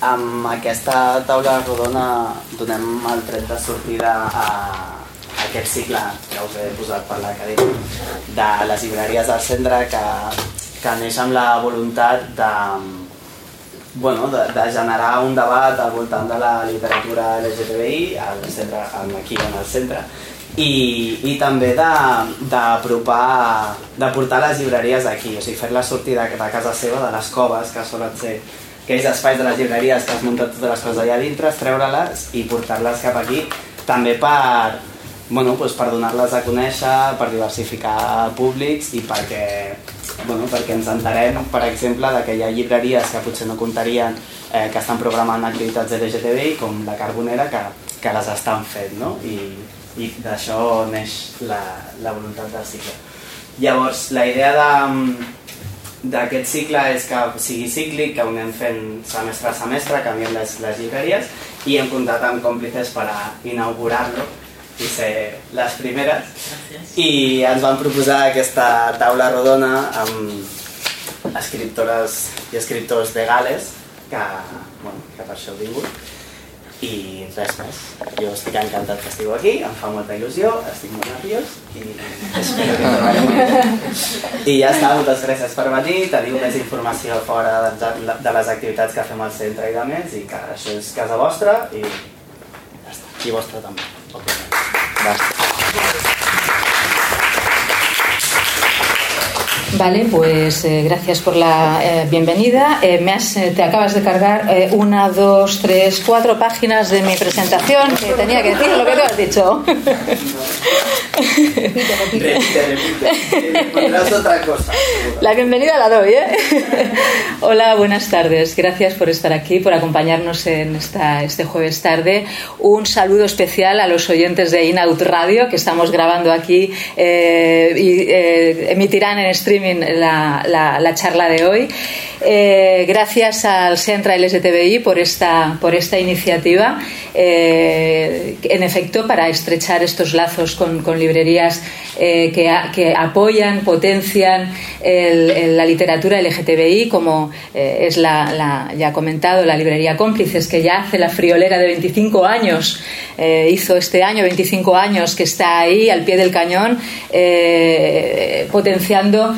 amb aquesta taula rodona donem el tret de sortida a, aquest cicle que us he posat per l'acadèmia de les llibreries del centre que, que neix amb la voluntat de, bueno, de, de generar un debat al voltant de la literatura LGTBI al centre, aquí en el centre i, i també d'apropar, de, de portar les llibreries aquí, o sigui, fer-les sortir de, de casa seva, de les coves, que solen ser aquells espais de les llibreries que has muntat totes les coses allà dintre, treure-les i portar-les cap aquí, també per, bueno, doncs per donar-les a conèixer, per diversificar públics i perquè bueno, perquè ens enterem, per exemple, de que hi ha llibreries que potser no comptarien eh, que estan programant activitats LGTBI, com la Carbonera, que, que les estan fent, no? I, i d'això neix la, la voluntat del cicle. Llavors, la idea d'aquest cicle és que sigui cíclic, que ho anem fent semestre a semestre, canviem les, les llibreries, i hem comptat amb còmplices per a inaugurar-lo i ser les primeres. I ens van proposar aquesta taula rodona amb escriptores i escriptors de Gales que, bueno, que per això heu vingut i res més. Jo estic encantat que estigueu aquí, em fa molta il·lusió, estic molt nerviós i espero que treballem I ja està, moltes gràcies per venir, teniu més informació fora de les activitats que fem al centre i de més i que això és casa vostra i ja està, i vostra també. Okay. Vale, pues eh, gracias por la eh, bienvenida. Eh, me has, te acabas de cargar una, dos, tres, cuatro páginas de mi presentación que tenía que decir lo que tú has dicho. repite, repite. otra cosa. La bienvenida la doy, ¿eh? Hola, buenas tardes. Gracias por estar aquí, por acompañarnos en esta, este jueves tarde. Un saludo especial a los oyentes de Inaut Radio que estamos grabando aquí y emitirán en streaming la, la, charla de hoy. Eh, gracias al Centra LSTBI por esta, por esta iniciativa, eh, en efecto, para estrechar estos lazos con, librerías eh, que, que, apoyan, potencian la literatura LGTBI, como es la, ya comentado, la librería Cómplices, que ya hace la friolera de 25 años, hizo este año 25 años, que está ahí al pie del cañón, potenciando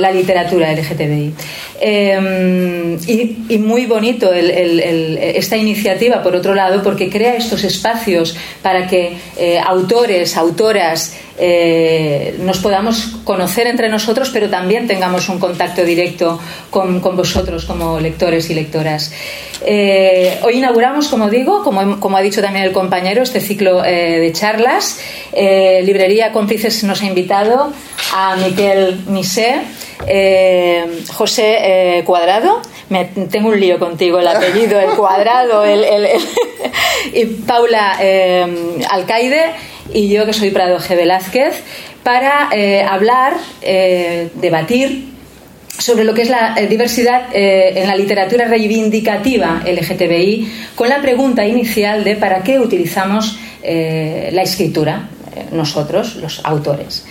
la, literatura LGTBI. Em, y, muy bonito esta iniciativa, por otro lado, porque crea estos espacios para que eh, autores, autoras, eh, nos podamos conocer entre nosotros, pero también tengamos un contacto directo con, vosotros como lectores y lectoras. Eh, hoy inauguramos, como digo, como, como, ha dicho también el compañero, este ciclo de charlas. Librería Cómplices nos ha invitado a Miquel Misé. Eh, José eh, Cuadrado, me, tengo un lío contigo, el apellido, el cuadrado, el, y Paula eh, Alcaide y yo que soy Prado G. Velázquez, para hablar, debatir sobre lo que es la diversidad en la literatura reivindicativa LGTBI, con la pregunta inicial de para qué utilizamos la escritura, nosotros, los autores.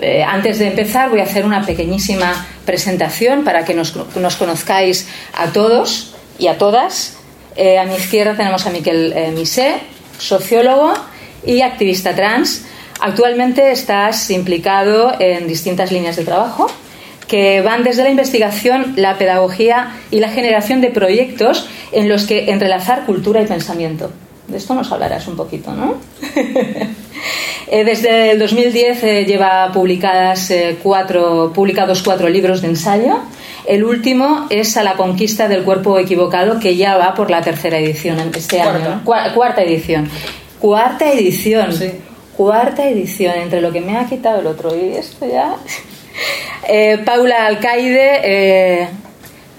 Eh, antes de empezar voy a hacer una pequeñísima presentación para que nos, conozcáis a todos y a todas. Eh, a mi izquierda tenemos a Miquel eh, Misé, sociólogo y activista trans. Actualmente estás implicado en distintas líneas de trabajo que van desde la investigación, la pedagogía y la generación de proyectos en los que entrelazar cultura y pensamiento. De esto nos hablarás un poquito, ¿no? Eh, desde el 2010 eh, lleva publicadas, eh, cuatro, publicados cuatro libros de ensayo. El último es A la conquista del cuerpo equivocado, que ya va por la tercera edición este año. cuarta edición. Cuarta edición. Cuarta edición, entre lo que me ha quitado el otro y esto ya. Paula Alcaide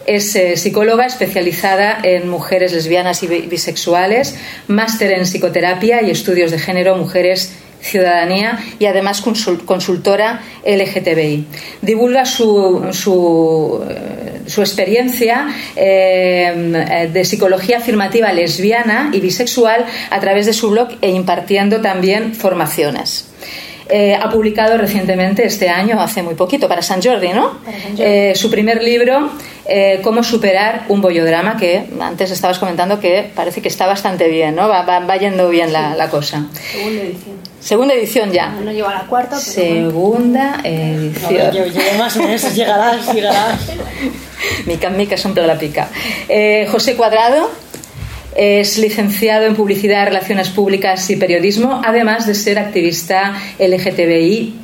es psicóloga especializada en mujeres lesbianas y bisexuales, máster en psicoterapia y estudios de género, mujeres ciudadanía y además consultora LGTBI. Divulga su, su, eh, experiencia eh, de psicología afirmativa lesbiana y bisexual a través de su blog e impartiendo también formaciones. Eh, ha publicado recientemente, este año, hace muy poquito, para San Jordi, ¿no? Eh, su primer libro, eh, Cómo superar un bollodrama, que antes estabas comentando que parece que está bastante bien, ¿no? Va, va, yendo bien la, la, cosa. Segunda edición. Segunda edición ya. No, no lleva la cuarta, pero Segunda edición. No, yo, yo más meses, llegarás, llegarás. mica en mica s'omple la pica. José Cuadrado es licenciado en Publicidad, Relaciones Públicas y Periodismo, además de ser activista LGTBI.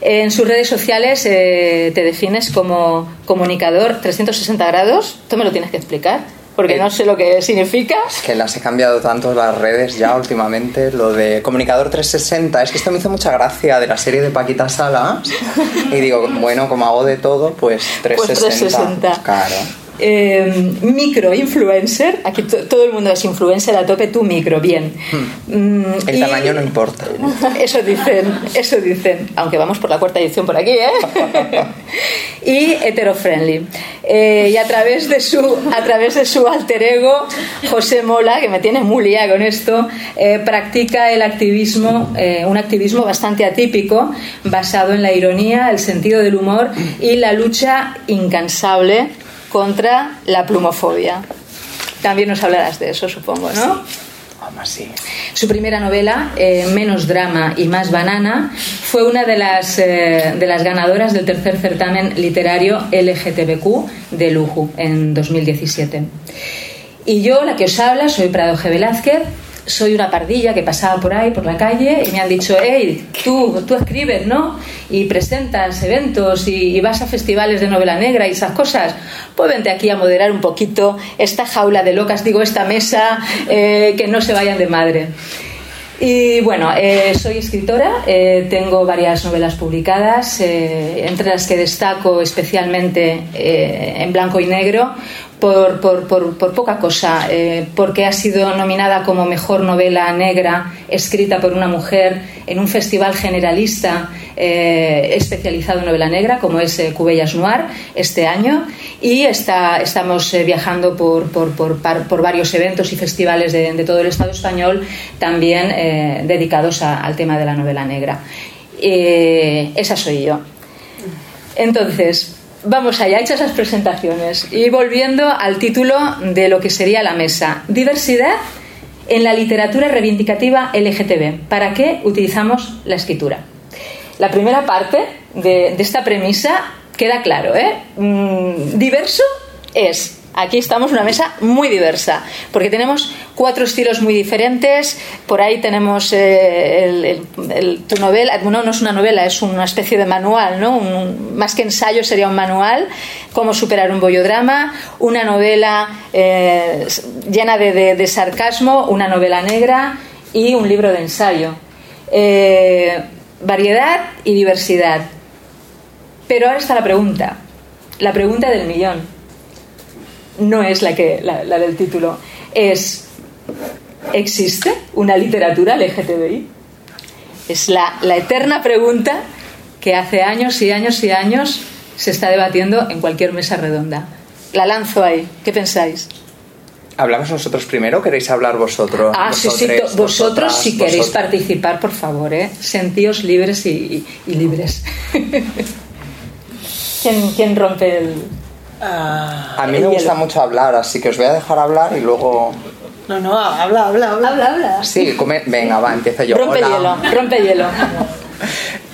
En sus redes sociales eh, te defines como comunicador 360 grados. Tú me lo tienes que explicar, porque Eh, no sé lo que significa. Es que las he cambiado tanto las redes ya últimamente. Lo de comunicador 360, es que esto me hizo mucha gracia de la serie de Paquita Salas. Y digo, bueno, como hago de todo, pues 360. 360. Claro. Eh, micro-influencer, aquí to- todo el mundo es influencer a tope, tú micro, bien. Mm, El y- tamaño no importa. Eso dicen, eso dicen, aunque vamos por la cuarta edición por aquí, ¿eh? y hetero-friendly. Eh, y a través, de su, a través de su alter ego, José Mola, que me tiene muy liada con esto, eh, practica el activismo, eh, un activismo bastante atípico, basado en la ironía, el sentido del humor y la lucha incansable contra la plumofobia. También nos hablarás de eso, supongo, ¿no? Así. Su primera novela, eh, Menos drama y más banana, fue una de las, eh, de las ganadoras del tercer certamen literario LGTBQ de Luju en 2017. Y yo, la que os habla, soy Prado G. Velázquez, soy una pardilla que pasaba por ahí, por la calle, y me han dicho, hey, tú, tú escribes, ¿no? Y presentas eventos y, vas a festivales de novela negra y esas cosas. Pues vente aquí a moderar un poquito esta jaula de locas, digo, esta mesa, eh, que no se vayan de madre. Y bueno, eh, soy escritora, eh, tengo varias novelas publicadas, entre las que destaco especialmente en blanco y negro por, por, por, poca cosa, eh, porque ha sido nominada como mejor novela negra escrita por una mujer en un festival generalista eh, especializado en novela negra, como es eh, Cubellas Noir, este año, y está, estamos viajando por, por, varios eventos y festivales de, de todo el Estado español, también dedicados al tema de la novela negra. Esa soy yo. Entonces, vamos allá, hechas esas presentaciones y volviendo al título de lo que sería la mesa. Diversidad en la literatura reivindicativa LGTB. ¿Para qué utilizamos la escritura? La primera parte de, de esta premisa queda claro, ¿eh? Mm, diverso es. Aquí estamos una mesa muy diversa, porque tenemos cuatro estilos muy diferentes. Por ahí tenemos eh, el- tu novela, no es una novela, es una especie de manual, ¿no? Más que ensayo sería un manual, cómo superar un bollodrama, una novela eh, llena de sarcasmo, una novela negra y un libro de ensayo. Eh, variedad y diversidad. Pero ahora está la pregunta, la pregunta del millón. No es la, que, la, la del título, es, ¿existe una literatura LGTBI? Es la, la eterna pregunta que hace años y años y años se está debatiendo en cualquier mesa redonda. La lanzo ahí, ¿qué pensáis? ¿Hablamos nosotros primero queréis hablar vosotros? Ah, sí, sí, vosotros vosotras, si queréis vosotros. participar, por favor, ¿eh? Sentíos libres y, y- y libres. ¿Quién, quién rompe el...? Ah, A mí me gusta hielo? mucho hablar, así que os voy a dejar hablar y luego... no, no, habla, habla, habla. Habla, habla. Sí, come- venga, va, empiezo yo. Rompe Hola. hielo, rompe hielo.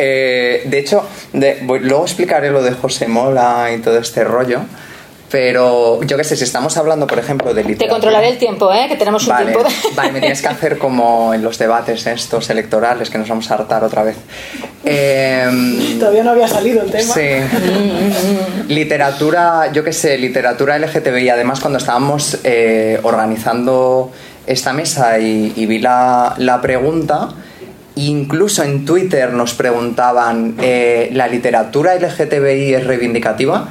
Eh, de hecho, de- voy- luego explicaré lo de José Mola y todo este rollo. Pero yo qué sé, si estamos hablando, por ejemplo, de Te literatura... controlaré el tiempo, ¿eh? Que tenemos un Vale, tiempo de... vale, me tienes que hacer como en los debates estos electorales que nos vamos a hartar otra vez. Eh, Todavía no había salido el tema. Sí. literatura, yo qué sé, literatura LGTBI. Además, cuando estábamos eh, organizando esta mesa y, y vi la, la pregunta, incluso en Twitter nos preguntaban, eh, ¿la literatura LGTBI es reivindicativa?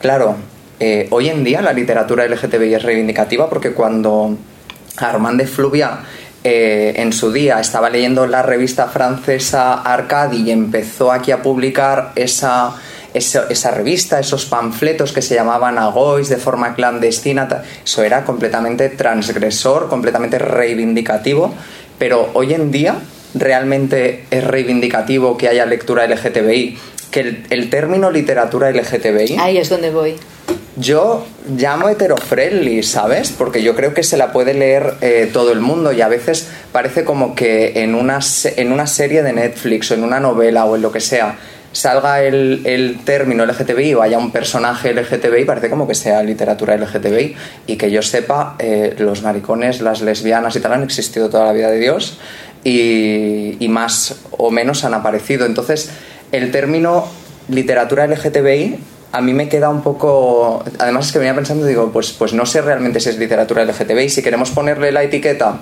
Claro, eh, hoy en día la literatura LGTBI es reivindicativa porque cuando Armand de Fluvia eh, en su día estaba leyendo la revista francesa Arcadi y empezó aquí a publicar esa, esa, revista, esos panfletos que se llamaban Agois de forma clandestina, eso era completamente transgresor, completamente reivindicativo, pero hoy en día realmente es reivindicativo que haya lectura LGTBI, que el, el término literatura LGTBI Ahí es donde voy. Yo llamo heterofriendly, ¿sabes? Porque yo creo que se la puede leer eh, todo el mundo y a veces parece como que en una, en una serie de Netflix o en una novela o en lo que sea salga el, el término LGTBI o haya un personaje LGTBI, parece como que sea literatura LGTBI y que yo sepa, eh, los maricones, las lesbianas y tal han existido toda la vida de Dios y, y más o menos han aparecido. Entonces, el término literatura LGTBI a mí me queda un poco... Además es que venía pensando, digo, pues, pues no sé realmente si es literatura LGTBI. Si queremos ponerle la etiqueta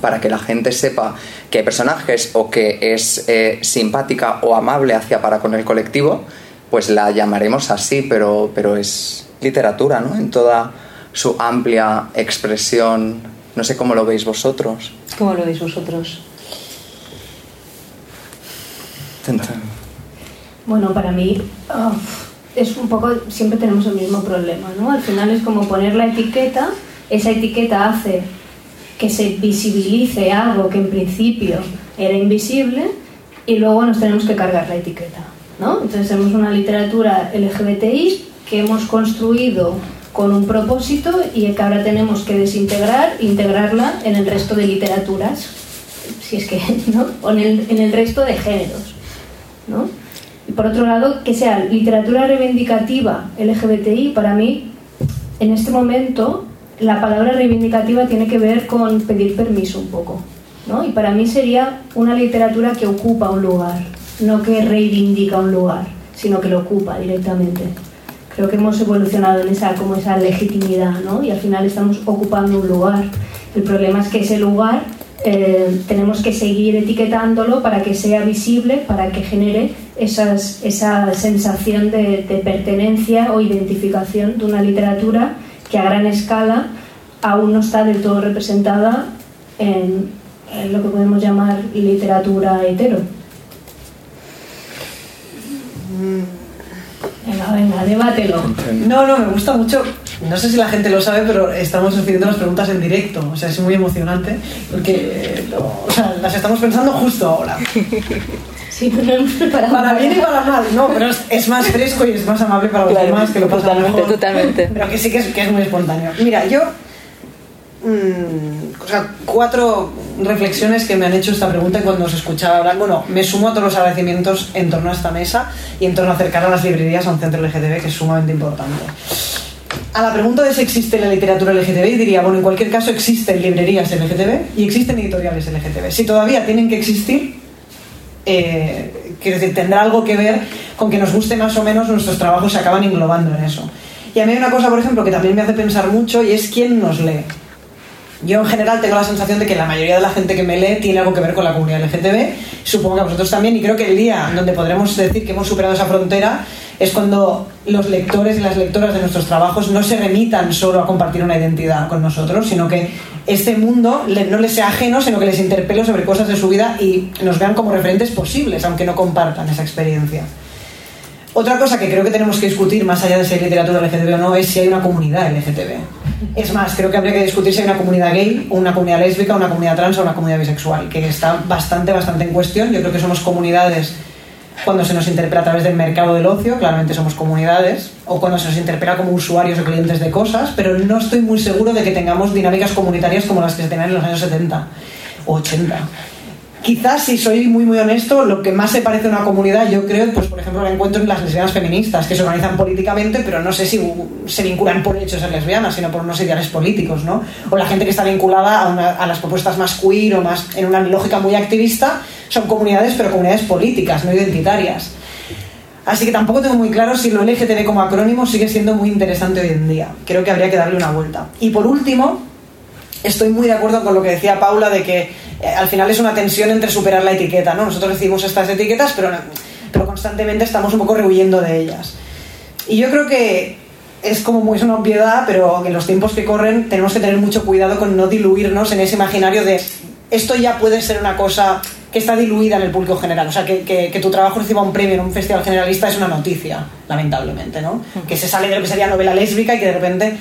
para que la gente sepa que hay personajes o que es eh, simpática o amable hacia para con el colectivo, pues la llamaremos así, pero, pero es literatura, ¿no? En toda su amplia expresión. No sé cómo lo veis vosotros. ¿Cómo lo veis vosotros? Bueno, para mí ah, es un poco, siempre tenemos el mismo problema, ¿no? Al final es como poner la etiqueta, esa etiqueta hace que se visibilice algo que en principio era invisible y luego nos tenemos que cargar la etiqueta, ¿no? Entonces tenemos una literatura LGBTI que hemos construido con un propósito y que ahora tenemos que desintegrar, integrarla en el resto de literaturas, si es que, ¿no? O en el, en el resto de géneros, ¿no? Por otro lado, que sea literatura reivindicativa LGBTI, para mí, en este momento, la palabra reivindicativa tiene que ver con pedir permiso un poco. ¿no? Y para mí sería una literatura que ocupa un lugar, no que reivindica un lugar, sino que lo ocupa directamente. Creo que hemos evolucionado en esa, como esa legitimidad, ¿no? Y al final estamos ocupando un lugar. El problema es que ese lugar eh, tenemos que seguir etiquetándolo para que sea visible, para que genere esas, esa sensación de, de pertenencia o identificación de una literatura que a gran escala aún no está del todo representada en, en lo que podemos llamar literatura hetero. Venga, venga, debátelo. No, no, me gusta mucho. No sé si la gente lo sabe, pero estamos haciendo las preguntas en directo. O sea, es muy emocionante porque eh, lo- o sea, las estamos pensando justo ahora. Sí, no hemos preparado Para nada. bien y para mal, no, pero es, es más fresco y es más amable para los Claro, demás que lo pasan totalmente, mejor. totalmente. Pero que sí que es, que es muy espontáneo. Mira, yo. mm, o sea, cuatro reflexiones que me han hecho esta pregunta cuando os escuchaba hablar. Bueno, me sumo a todos los agradecimientos en torno a esta mesa y en torno a acercar a las librerías a un centro LGTB que es sumamente importante. A la pregunta de si existe la literatura LGTB, diría, bueno, en cualquier caso existen librerías LGTB y existen editoriales LGTB. Si todavía tienen que existir, eh, decir, tendrá algo que ver con que nos guste más o menos, nuestros trabajos se acaban englobando en eso. Y a mí hay una cosa, por ejemplo, que también me hace pensar mucho y es quién nos lee. Yo en general tengo la sensación de que la mayoría de la gente que me lee tiene algo que ver con la comunidad LGTB, supongo que a vosotros también, y creo que el día donde podremos decir que hemos superado esa frontera es cuando los lectores y las lectoras de nuestros trabajos no se remitan solo a compartir una identidad con nosotros, sino que este mundo no les sea ajeno, sino que les interpele sobre cosas de su vida y nos vean como referentes posibles, aunque no compartan esa experiencia. Otra cosa que creo que tenemos que discutir, más allá de si hay literatura LGTB o no, es si hay una comunidad LGTB. Es más, creo que habría que discutir si hay una comunidad gay, una comunidad lésbica, una comunidad trans o una comunidad bisexual, que está bastante, bastante en cuestión. Yo creo que somos comunidades cuando se nos interpela a través del mercado del ocio, claramente somos comunidades, o cuando se nos interpela como usuarios o clientes de cosas, pero no estoy muy seguro de que tengamos dinámicas comunitarias como las que se tenían en los años 70 o 80. Quizás, si soy muy muy honesto, lo que más se parece a una comunidad, yo creo, pues por ejemplo, la encuentro en las lesbianas feministas, que se organizan políticamente, pero no sé si se vinculan por hecho ser lesbianas, sino por unos ideales políticos, ¿no? O la gente que está vinculada a, a las propuestas más queer o más en una lógica muy activista, son comunidades, pero comunidades políticas, no identitarias. Así que tampoco tengo muy claro si lo LGTB como acrónimo sigue siendo muy interesante hoy en día. Creo que habría que darle una vuelta. Y por último, estoy muy de acuerdo con lo que decía Paula de que al final es una tensión entre superar la etiqueta, ¿no? Nosotros recibimos estas etiquetas, pero, pero constantemente estamos un poco rehuyendo de ellas. Y yo creo que es como muy es una obviedad, pero en los tiempos que corren tenemos que tener mucho cuidado con no diluirnos en ese imaginario de esto ya puede ser una cosa que está diluida en el público general. O sea, que, que- que tu trabajo reciba un premio en un festival generalista es una noticia, lamentablemente, ¿no? Que se sale de lo que sería novela lésbica y que de repente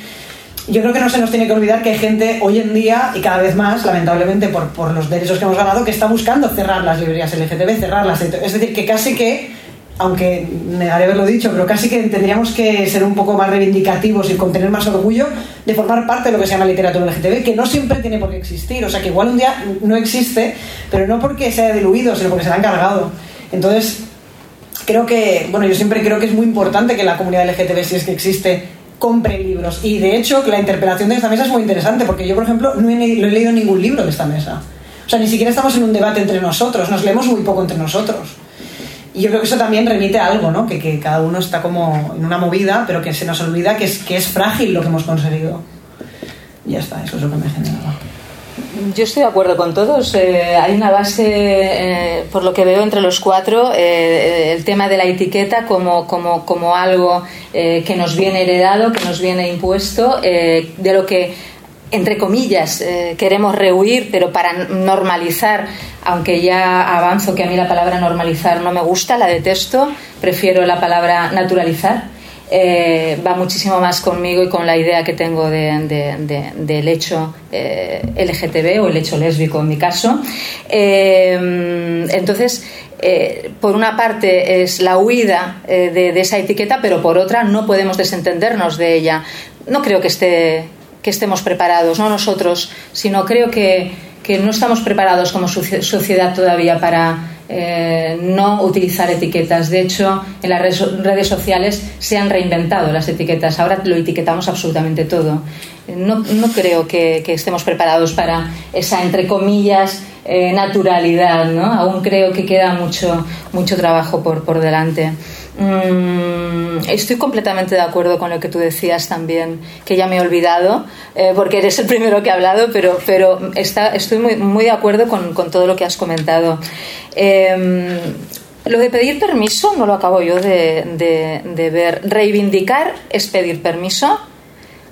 yo creo que no se nos tiene que olvidar que hay gente hoy en día, y cada vez más, lamentablemente, por, por los derechos que hemos ganado, que está buscando cerrar las librerías LGTB, cerrarlas. Es decir, que casi que, aunque negaré haberlo dicho, pero casi que tendríamos que ser un poco más reivindicativos y contener más orgullo de formar parte de lo que se llama literatura LGTB, que no siempre tiene por qué existir. O sea, que igual un día no existe, pero no porque se haya diluido, sino porque se la han cargado. Entonces, creo que, bueno, yo siempre creo que es muy importante que la comunidad LGTB, si es que existe, compre libros. Y de hecho, la interpelación de esta mesa es muy interesante, porque yo, por ejemplo, no he, leído ningún libro de esta mesa. O sea, ni siquiera estamos en un debate entre nosotros, nos leemos muy poco entre nosotros. Y yo creo que eso también remite a algo, ¿no? Que, que cada uno está como en una movida, pero que se nos olvida que es, que es frágil lo que hemos conseguido. Y ya está, eso es lo que me generaba. Yo estoy de acuerdo con todos. Eh, hay una base, eh, por lo que veo entre los cuatro, eh, el tema de la etiqueta como, como, como algo que nos viene heredado, que nos viene impuesto, de lo que, entre comillas, queremos rehuir, pero para normalizar, aunque ya avanzo que a mí la palabra normalizar no me gusta, la detesto, prefiero la palabra naturalizar eh, va muchísimo más conmigo y con la idea que tengo de, de, de, del hecho eh, LGTB o el hecho lésbico en mi caso. Eh, entonces, por una parte es la huida de, esa etiqueta, pero por otra no podemos desentendernos de ella. No creo que, que estemos preparados, no nosotros, sino creo que, que no estamos preparados como sociedad todavía para eh, no utilizar etiquetas. De hecho, en las redes sociales se han reinventado las etiquetas. Ahora lo etiquetamos absolutamente todo. No, no creo que, estemos preparados para esa, entre comillas, eh, naturalidad. ¿no? Aún creo que queda mucho, mucho trabajo por, por delante. Mm, estoy completamente de acuerdo con lo que tú decías también, que ya me he olvidado, eh, porque eres el primero que ha hablado, pero, pero está, estoy muy, muy de acuerdo con, con, todo lo que has comentado. Eh, lo de pedir permiso no lo acabo yo de, de, de, ver. Reivindicar es pedir permiso.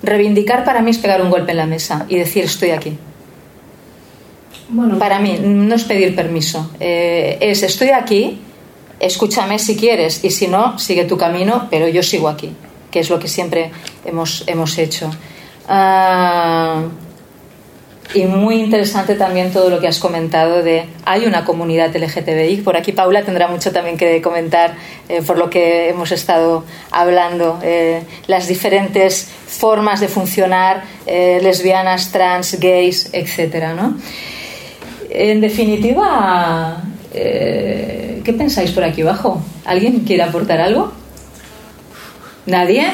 Reivindicar para mí es pegar un golpe en la mesa y decir estoy aquí. Bueno, para mí no es pedir permiso, eh, es estoy aquí escúchame si quieres y si no, sigue tu camino, pero yo sigo aquí, que es lo que siempre hemos, hemos hecho. Uh, y muy interesante también todo lo que has comentado de hay una comunidad LGTBI. Por aquí Paula tendrá mucho también que comentar eh, por lo que hemos estado hablando, eh, las diferentes formas de funcionar, eh, lesbianas, trans, gays, etcétera, ¿no? En definitiva, eh, ¿qué pensáis por aquí abajo? ¿Alguien quiere aportar algo? ¿Nadie?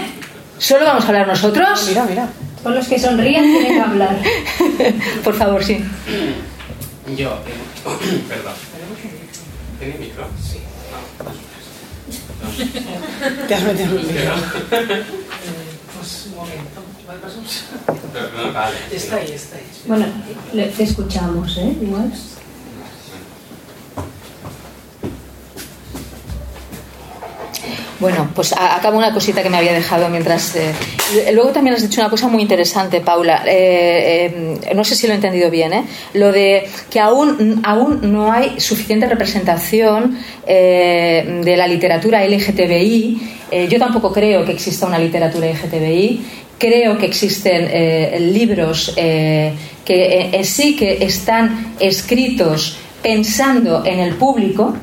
¿Solo vamos a hablar nosotros? Mira, mira. Con los que sonrían tienen que hablar. por favor, sí. Yo, eh, perdón. ¿Tiene micro? Sí. No. Te has metido en un lío. Pues un momento. Vale. Está ahí, está ahí. Bueno, le- te escuchamos, ¿eh? Igual. Bueno, pues acabo una cosita que me había dejado mientras. eh, luego también has dicho una cosa muy interesante, Paula. Eh, eh, no sé si lo he entendido bien, ¿eh? Lo de que aún, aún no hay suficiente representación eh, de la literatura LGTBI. Yo tampoco creo que exista una literatura LGTBI. Creo que existen libros que sí que están escritos pensando en el público,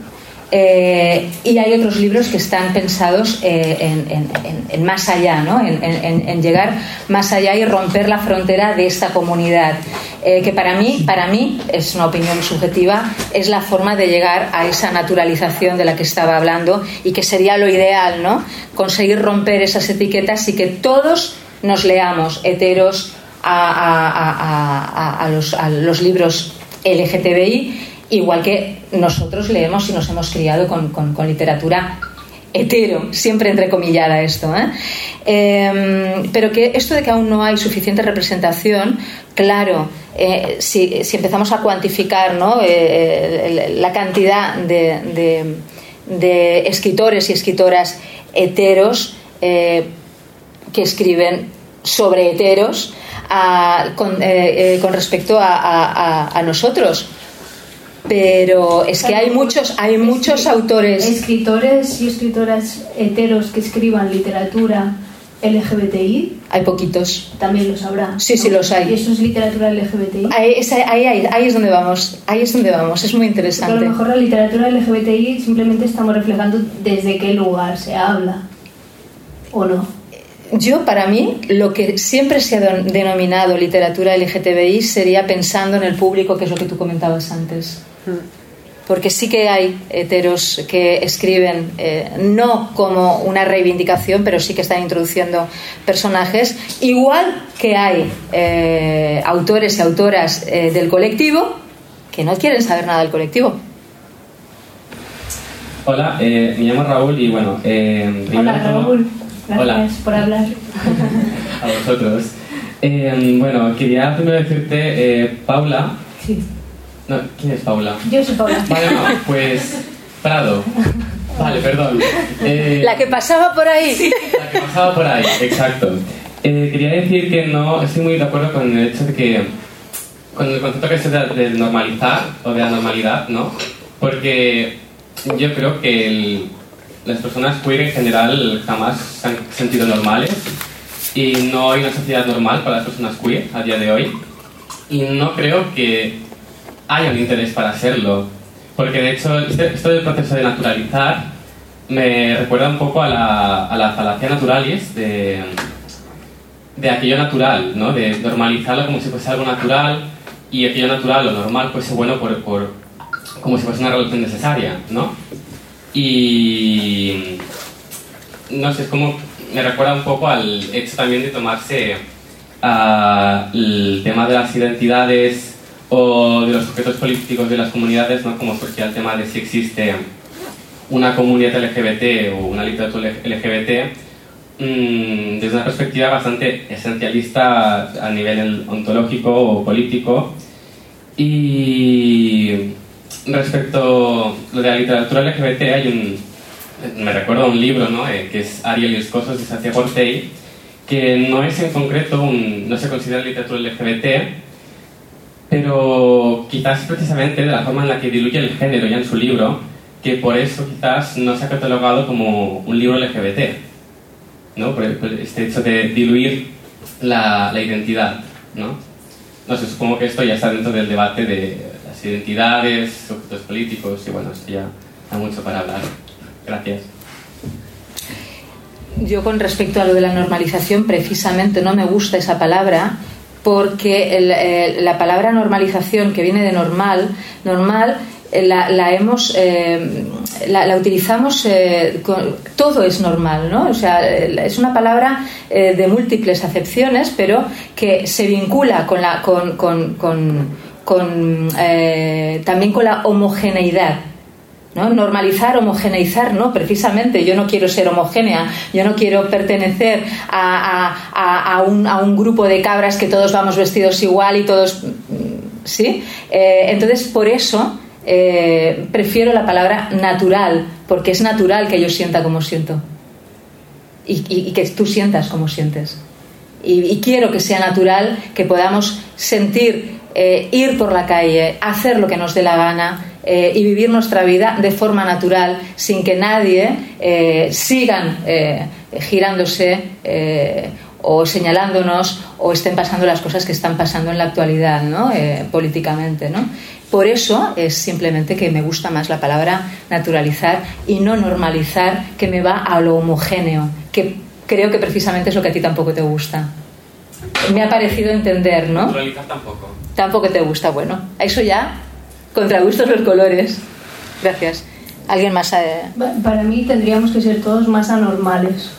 eh, y hay otros libros que están pensados eh, en, en, en, en, más allá, ¿no? en, llegar más allá y romper la frontera de esta comunidad. Eh, que para mí, para mí, es una opinión subjetiva, es la forma de llegar a esa naturalización de la que estaba hablando y que sería lo ideal, ¿no? Conseguir romper esas etiquetas y que todos nos leamos heteros a, a, a, a los, los libros LGTBI igual que nosotros leemos y nos hemos criado con, con, literatura hetero, siempre entrecomillada esto. ¿eh? Eh, pero que esto de que aún no hay suficiente representación, claro, eh, si, empezamos a cuantificar ¿no? la cantidad de, escritores y escritoras heteros que escriben sobre heteros con, respecto a nosotros pero es que hay muchos hay muchos autores escritores y escritoras heteros que escriban literatura LGBTI, Hay poquitos. también los habrá. Sí, sí, los hay. ¿Y eso es literatura LGBTI? Ahí, es, ahí, ahí, ahí es donde vamos. Ahí es donde vamos. Es muy Porque a interesante. lo mejor la literatura LGBTI simplemente estamos reflejando desde qué lugar se habla. ¿O no? Yo, para mí, lo que siempre se ha denominado literatura LGTBI sería pensando en el público, que es lo que tú comentabas antes. Porque sí que hay heteros que escriben, eh, no como una reivindicación, pero sí que están introduciendo personajes, igual que hay eh, autores y autoras eh, del colectivo que no quieren saber nada del colectivo. Hola, eh, me llamo Raúl y bueno, eh, Hola Raúl, gracias Hola. por hablar. a vosotros. Eh, bueno, quería primero decirte, eh, Paula. Sí. No, ¿quién es Paula? Yo soy Paula. Vale, no, pues Prado. Vale, perdón. Eh, La que pasaba por ahí. la que pasaba por ahí, exacto. Eh, quería decir que no estoy muy de acuerdo con el hecho de que. con el concepto que es de, de normalizar o de la normalidad, ¿no? Porque yo creo que el- las personas queer en general jamás se han sentido normales y no hay una sociedad normal para las personas queer a día de hoy y no creo que haya un interés para serlo porque de hecho este- esto del proceso de naturalizar me recuerda un poco a la, a la falacia naturalis de, de aquello natural, ¿no? de normalizarlo como si fuese algo natural y aquello natural o normal fuese bueno por, por, como si fuese una relación necesaria, ¿no? Y no sé, es como me recuerda un poco al hecho también de tomarse ah, el tema de las identidades o de los sujetos políticos de las comunidades, ¿no? Como surgía el tema de si existe una comunidad LGBT o una literatura LGBT mm, desde una perspectiva bastante esencialista a nivel ontológico o político. Y respecto a lo de la literatura LGBT, hay un, me recuerdo un libro, ¿no? Eh, que es Ariel y los Cosos de Satia Portey, que no es en concreto, un, no se considera literatura LGBT, pero quizás precisamente de la forma en la que diluye el género ya en su libro, que por eso quizás no se ha catalogado como un libro LGBT, ¿no? Por, este hecho de diluir la, la identidad, ¿no? No sé, supongo que esto ya está dentro del debate de las identidades, sujetos políticos, y bueno, esto ya da mucho para hablar. Gracias. Yo con respecto a lo de la normalización, precisamente no me gusta esa palabra porque el- la palabra normalización que viene de normal, normal eh, la, la hemos eh, la, utilizamos eh, todo es normal no o sea eh, es una palabra eh, de múltiples acepciones pero que se vincula con la con, con- con- eh, también con la homogeneidad ¿no? Normalizar, homogeneizar, no, precisamente. Yo no quiero ser homogénea, yo no quiero pertenecer a, a- a- un, a un grupo de cabras que todos vamos vestidos igual y todos. mm, ¿Sí? Eh, entonces, por eso eh, prefiero la palabra natural, porque es natural que yo sienta como siento y, y- que tú sientas como sientes. Y, y quiero que sea natural, que podamos sentir, eh, ir por la calle, hacer lo que nos dé la gana eh, y vivir nuestra vida de forma natural, sin que nadie eh, sigan eh, girándose eh, o señalándonos o estén pasando las cosas que están pasando en la actualidad, ¿no? Políticamente. ¿no? Por eso es simplemente que me gusta más la palabra naturalizar y no normalizar, que me va a lo homogéneo, que creo que precisamente es lo que a ti tampoco te gusta. Me ha parecido entender, ¿no? Naturalizar tampoco. Tampoco te gusta, bueno. Eso ya, contra gustos los colores. Gracias. ¿Alguien más? eh? Pa- Para mí tendríamos que ser todos más anormales.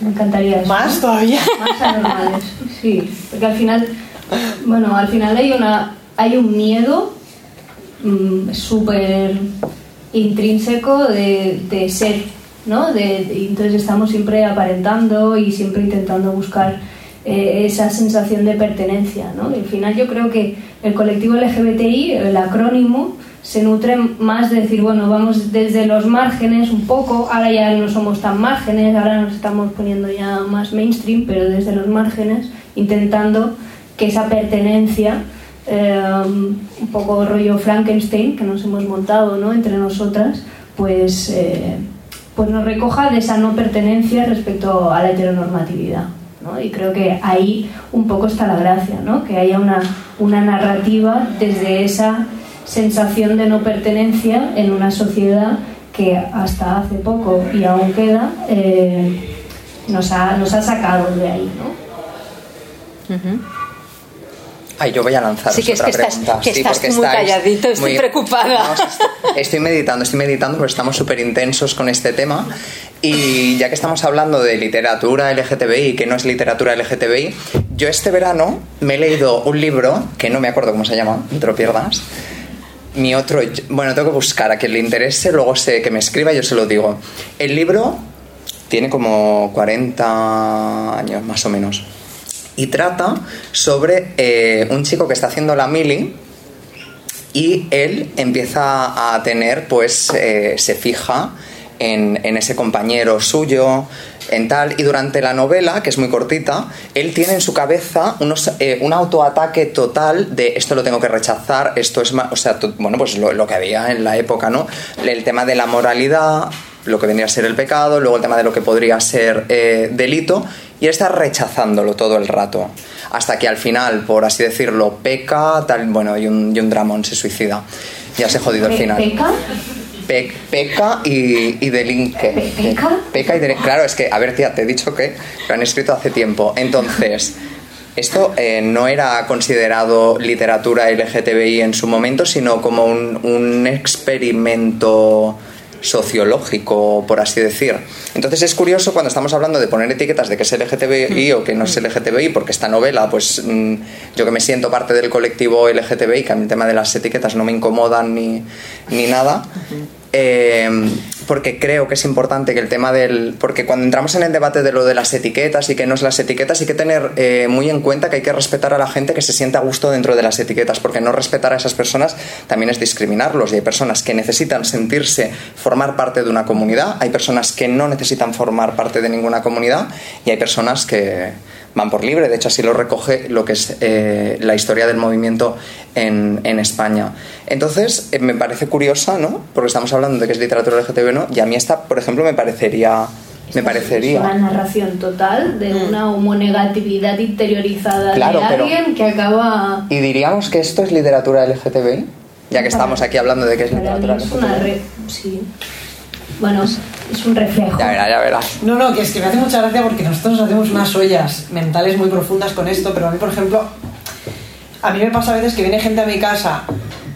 Me encantaría eso. Más todavía. Más anormales, sí. Porque al final, bueno, al final hay, una, hay un miedo mm, súper intrínseco de, de ser, ¿no? De, de- entonces estamos siempre aparentando y siempre intentando buscar eh, esa sensación de pertenencia, ¿no? Al final yo creo que el colectivo LGBTI, el acrónimo, se nutre más de decir, bueno, vamos desde los márgenes un poco, ahora ya no somos tan márgenes, ahora nos estamos poniendo ya más mainstream, pero desde los márgenes, intentando que esa pertenencia, eh, un poco rollo Frankenstein, que nos hemos montado ¿no? entre nosotras, pues eh, pues nos recoja de esa no pertenencia respecto a la heteronormatividad. Y creo que ahí un poco está la gracia, ¿no? que haya una, una narrativa desde esa sensación de no pertenencia en una sociedad que hasta hace poco y aún queda eh, nos, ha, nos ha sacado de ahí. ¿no? Ay, yo voy a lanzar Sí, que es otra que estás- pregunta. que Sí, estás porque muy estáis calladito, estoy preocupada. estoy- estoy meditando, estoy meditando porque estamos súper intensos con este tema. Y ya que estamos hablando de literatura LGTBI y que no es literatura LGTBI, yo este verano me he leído un libro que no me acuerdo cómo se llama, no te lo pierdas. Mi otro, bueno, tengo que buscar a quien le interese, luego sé que me escriba y yo se lo digo. El libro tiene como 40 años más o menos y trata sobre eh, un chico que está haciendo la mili y él empieza a tener, pues eh, se fija en, en ese compañero suyo, en tal, y durante la novela, que es muy cortita, él tiene en su cabeza unos, eh, un autoataque total de esto lo tengo que rechazar, esto es o sea, bueno, pues lo que había en la época, ¿no? El tema de la moralidad, lo que vendría a ser el pecado, luego el tema de lo que podría ser eh, delito, y él está rechazándolo todo el rato. Hasta que al final, por así decirlo, peca, tal, bueno, y un, y un dramón se suicida. Ya se ha jodido al final. ¿Peca? Pe- peca y, y delinque. Pe- ¿peca? Peca y delinque. Claro, es que, a ver, tía, te he dicho que lo han escrito hace tiempo. Entonces, esto eh, no era considerado literatura LGTBI en su momento, sino como un, un experimento sociológico, por así decir. Entonces es curioso cuando estamos hablando de poner etiquetas de que es LGTBI o que no es LGTBI, porque esta novela, pues mm, yo que me siento parte del colectivo LGTBI, que a mí el tema de las etiquetas no me incomodan ni, ni nada, eh, porque creo que es importante que el tema del... Porque cuando entramos en el debate de lo de las etiquetas y que no es las etiquetas, hay que tener eh, muy en cuenta que hay que respetar a la gente que se siente a gusto dentro de las etiquetas, porque no respetar a esas personas también es discriminarlos. Y hay personas que necesitan sentirse, formar parte de una comunidad, hay personas que no necesitan formar parte de ninguna comunidad y hay personas que van por libre. De hecho, así lo recoge lo que es eh, la historia del movimiento en, en España. Entonces, eh, me parece curiosa, ¿no? Porque estamos hablando de que es literatura LGTB, ¿no? Y a mí esta, por ejemplo, me parecería... Me Es parecería... una narración total de una homonegatividad interiorizada Claro, de pero- alguien que acaba... ¿Y diríamos que esto es literatura LGTBI? Ya que estamos aquí hablando de que es literatura es una LGTBI. re- sí. Bueno, es un reflejo. Ya verás, ya verás. No, no, que es que me hace mucha gracia porque nosotros nos hacemos unas ollas mentales muy profundas con esto, pero a mí, por ejemplo, a mí me pasa a veces que viene gente a mi casa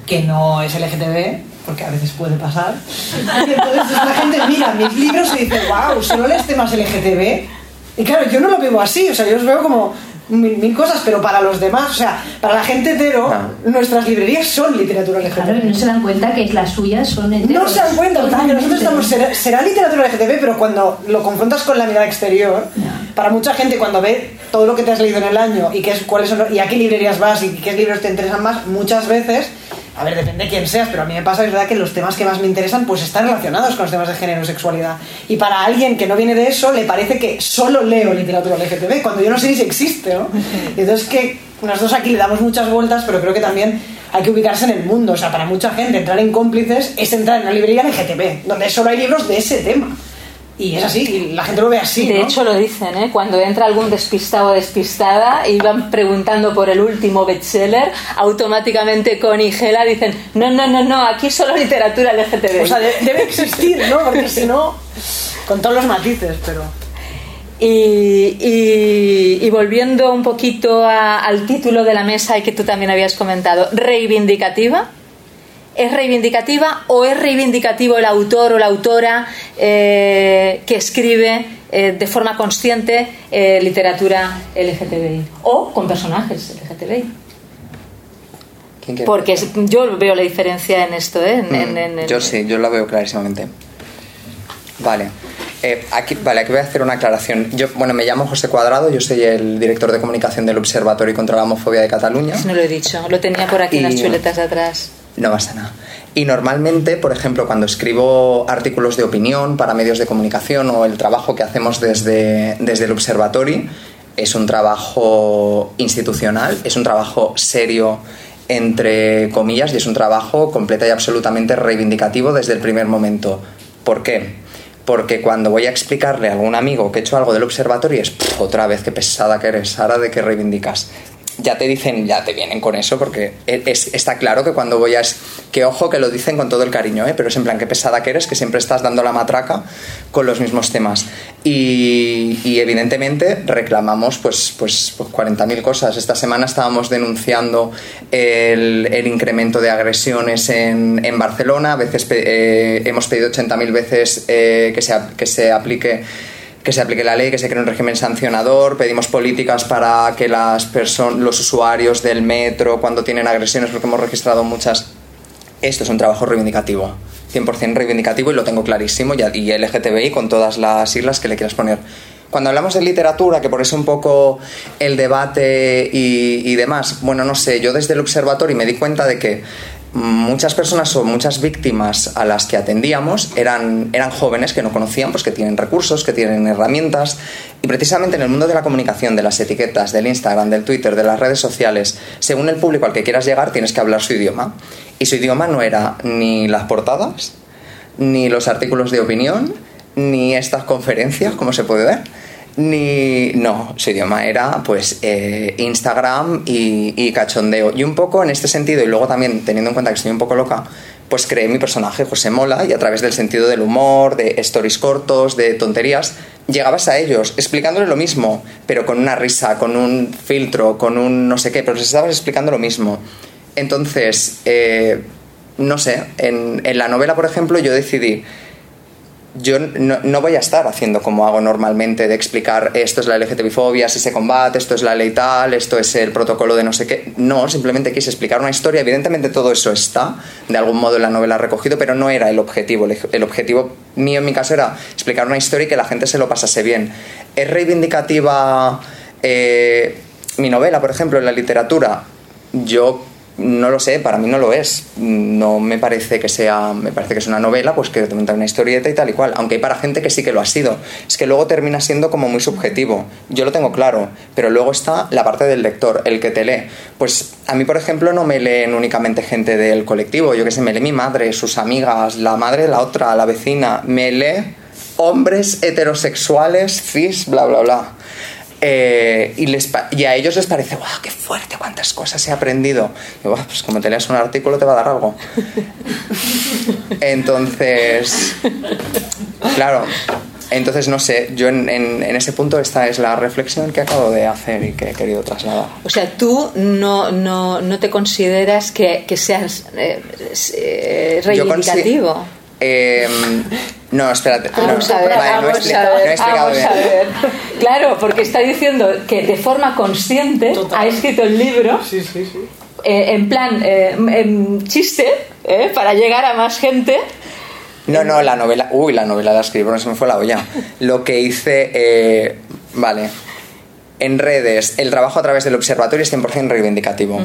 que no es LGTB, porque a veces puede pasar, y entonces la gente mira mis libros y dice, wow, solo lees temas LGTB. Y claro, yo no lo veo así, o sea, yo los veo como mil, mil cosas, pero para los demás, o sea, para la gente hetero, Ah. nuestras librerías son literatura LGTB. Claro, y no se dan cuenta que las suyas son heteros. No se dan cuenta, porque nosotros estamos, será, será literatura LGTB, pero cuando lo confrontas con la mirada exterior, para mucha gente cuando ve todo lo que te has leído en el año y, qué es, cuáles son, y a qué librerías vas y qué libros te interesan más, muchas veces, a ver, depende de quién seas, pero a mí me pasa, es verdad que los temas que más me interesan pues están relacionados con los temas de género y sexualidad. Y para alguien que no viene de eso, le parece que solo leo literatura LGTB, cuando yo no sé ni si existe, ¿no? Y entonces que nosotros aquí le damos muchas vueltas, pero creo que también hay que ubicarse en el mundo. O sea, para mucha gente entrar en cómplices es entrar en una librería LGTB, donde solo hay libros de ese tema. Y es así, y la gente lo ve así. de ¿no? hecho lo dicen, ¿eh? cuando entra algún despistado o despistada y van preguntando por el último bestseller, automáticamente con y Gela dicen, no, no, no, no, aquí solo literatura LGTB. O sea, de- debe existir, ¿no? Porque si no, con todos los matices, pero... Y, y- y volviendo un poquito a- al título de la mesa y que tú también habías comentado, reivindicativa. ¿Es reivindicativa o es reivindicativo el autor o la autora eh, que escribe eh, de forma consciente eh, literatura LGTBI? O con personajes LGTBI. Porque es- yo veo la diferencia en esto, ¿eh? En- en- en- Yo sí, yo la veo clarísimamente. Vale. Eh, aquí, vale, aquí voy a hacer una aclaración. Yo, bueno, me llamo José Cuadrado, yo soy el director de comunicación del Observatorio contra la Homofobia de Cataluña. No lo he dicho, lo tenía por aquí en las chuletas de atrás. No pasa nada. Y normalmente, por ejemplo, cuando escribo artículos de opinión para medios de comunicación o el trabajo que hacemos desde, desde el observatorio, es un trabajo institucional, es un trabajo serio, entre comillas, y es un trabajo completa y absolutamente reivindicativo desde el primer momento. ¿Por qué? porque cuando voy a explicarle a algún amigo que he hecho algo del observatorio es "Pff, otra vez qué pesada que eres, ahora de qué reivindicas. Ya te dicen, ya te vienen con eso, porque e- es- está claro que cuando voy a... es- Que ojo que lo dicen con todo el cariño, ¿eh? pero es en plan, qué pesada que eres, que siempre estás dando la matraca con los mismos temas. Y, evidentemente reclamamos pues, pues, pues 40.000 cosas. Esta semana estábamos denunciando el, incremento de agresiones en, en Barcelona. A veces eh, hemos pedido 80.000 veces eh, que, se, que se aplique que se aplique la ley, que se cree un régimen sancionador, pedimos políticas para que las los usuarios del metro, cuando tienen agresiones, porque hemos registrado muchas, esto es un trabajo reivindicativo, 100% reivindicativo y lo tengo clarísimo, y, LGTBI con todas las siglas que le quieras poner. Cuando hablamos de literatura, que por eso un poco el debate y demás, bueno, no sé, yo desde el observatorio me di cuenta de que muchas personas o muchas víctimas a las que atendíamos eran, eran jóvenes que no conocían, pues que tienen recursos, que tienen herramientas. Y precisamente en el mundo de la comunicación, de las etiquetas, del Instagram, del Twitter, de las redes sociales, según el público al que quieras llegar, tienes que hablar su idioma. Y su idioma no era ni las portadas, ni los artículos de opinión, ni estas conferencias, como se puede ver, ni... No, su idioma era pues eh, Instagram y, y cachondeo. Y un poco en este sentido, y luego también teniendo en cuenta que estoy un poco loca, pues creé mi personaje José Mola y a través del sentido del humor, de stories cortos, de tonterías, llegabas a ellos explicándole lo mismo, pero con una risa, con un filtro, con un no sé qué, pero les estabas explicando lo mismo. Entonces, eh, no sé, en la novela, por ejemplo, yo decidí yo no, no voy a estar haciendo como hago normalmente de explicar esto es la LGTBI-fobia, si se combate, esto es la ley tal, esto es el protocolo de no sé qué. No, simplemente quise explicar una historia. Evidentemente todo eso está de algún modo en la novela recogido, pero no era el objetivo. El, el objetivo mío en mi caso era explicar una historia y que la gente se lo pasase bien. ¿Es reivindicativa eh, mi novela, por ejemplo, en la literatura? Yo no lo sé, para mí no lo es. No me parece que sea, me parece que es una novela, pues que te cuenta una historieta y tal y cual. Aunque hay para gente que sí que lo ha sido. Es que luego termina siendo como muy subjetivo. Yo lo tengo claro, pero luego está la parte del lector, el que te lee. Pues a mí, por ejemplo, no me leen únicamente gente del colectivo. Yo que sé, me lee mi madre, sus amigas, la madre de la otra, la vecina. Me lee hombres heterosexuales, cis, bla, bla, bla. Eh, y, les y a ellos les parece, ¡guau, qué fuerte! ¿Cuántas cosas he aprendido? Y, "Buah, pues como te leas un artículo te va a dar algo. Entonces, claro, entonces no sé, yo en, en- en ese punto esta es la reflexión que acabo de hacer y que he querido trasladar. O sea, tú no, no, no te consideras que, que seas eh, eh, Yo reivindicativo. Eh, no, espérate. Vamos no, a ver, vale, no he vamos explica- a no he ver, explicado vamos bien. a ver. Claro, porque está diciendo que de forma consciente Total. ha escrito el libro Sí, sí, sí. eh, en plan eh, en chiste eh, para llegar a más gente. No, no, la novela. Uy, la novela la escribí, no se me fue la olla. Lo que hice. eh, vale. En redes, el trabajo a través del observatorio es 100% reivindicativo.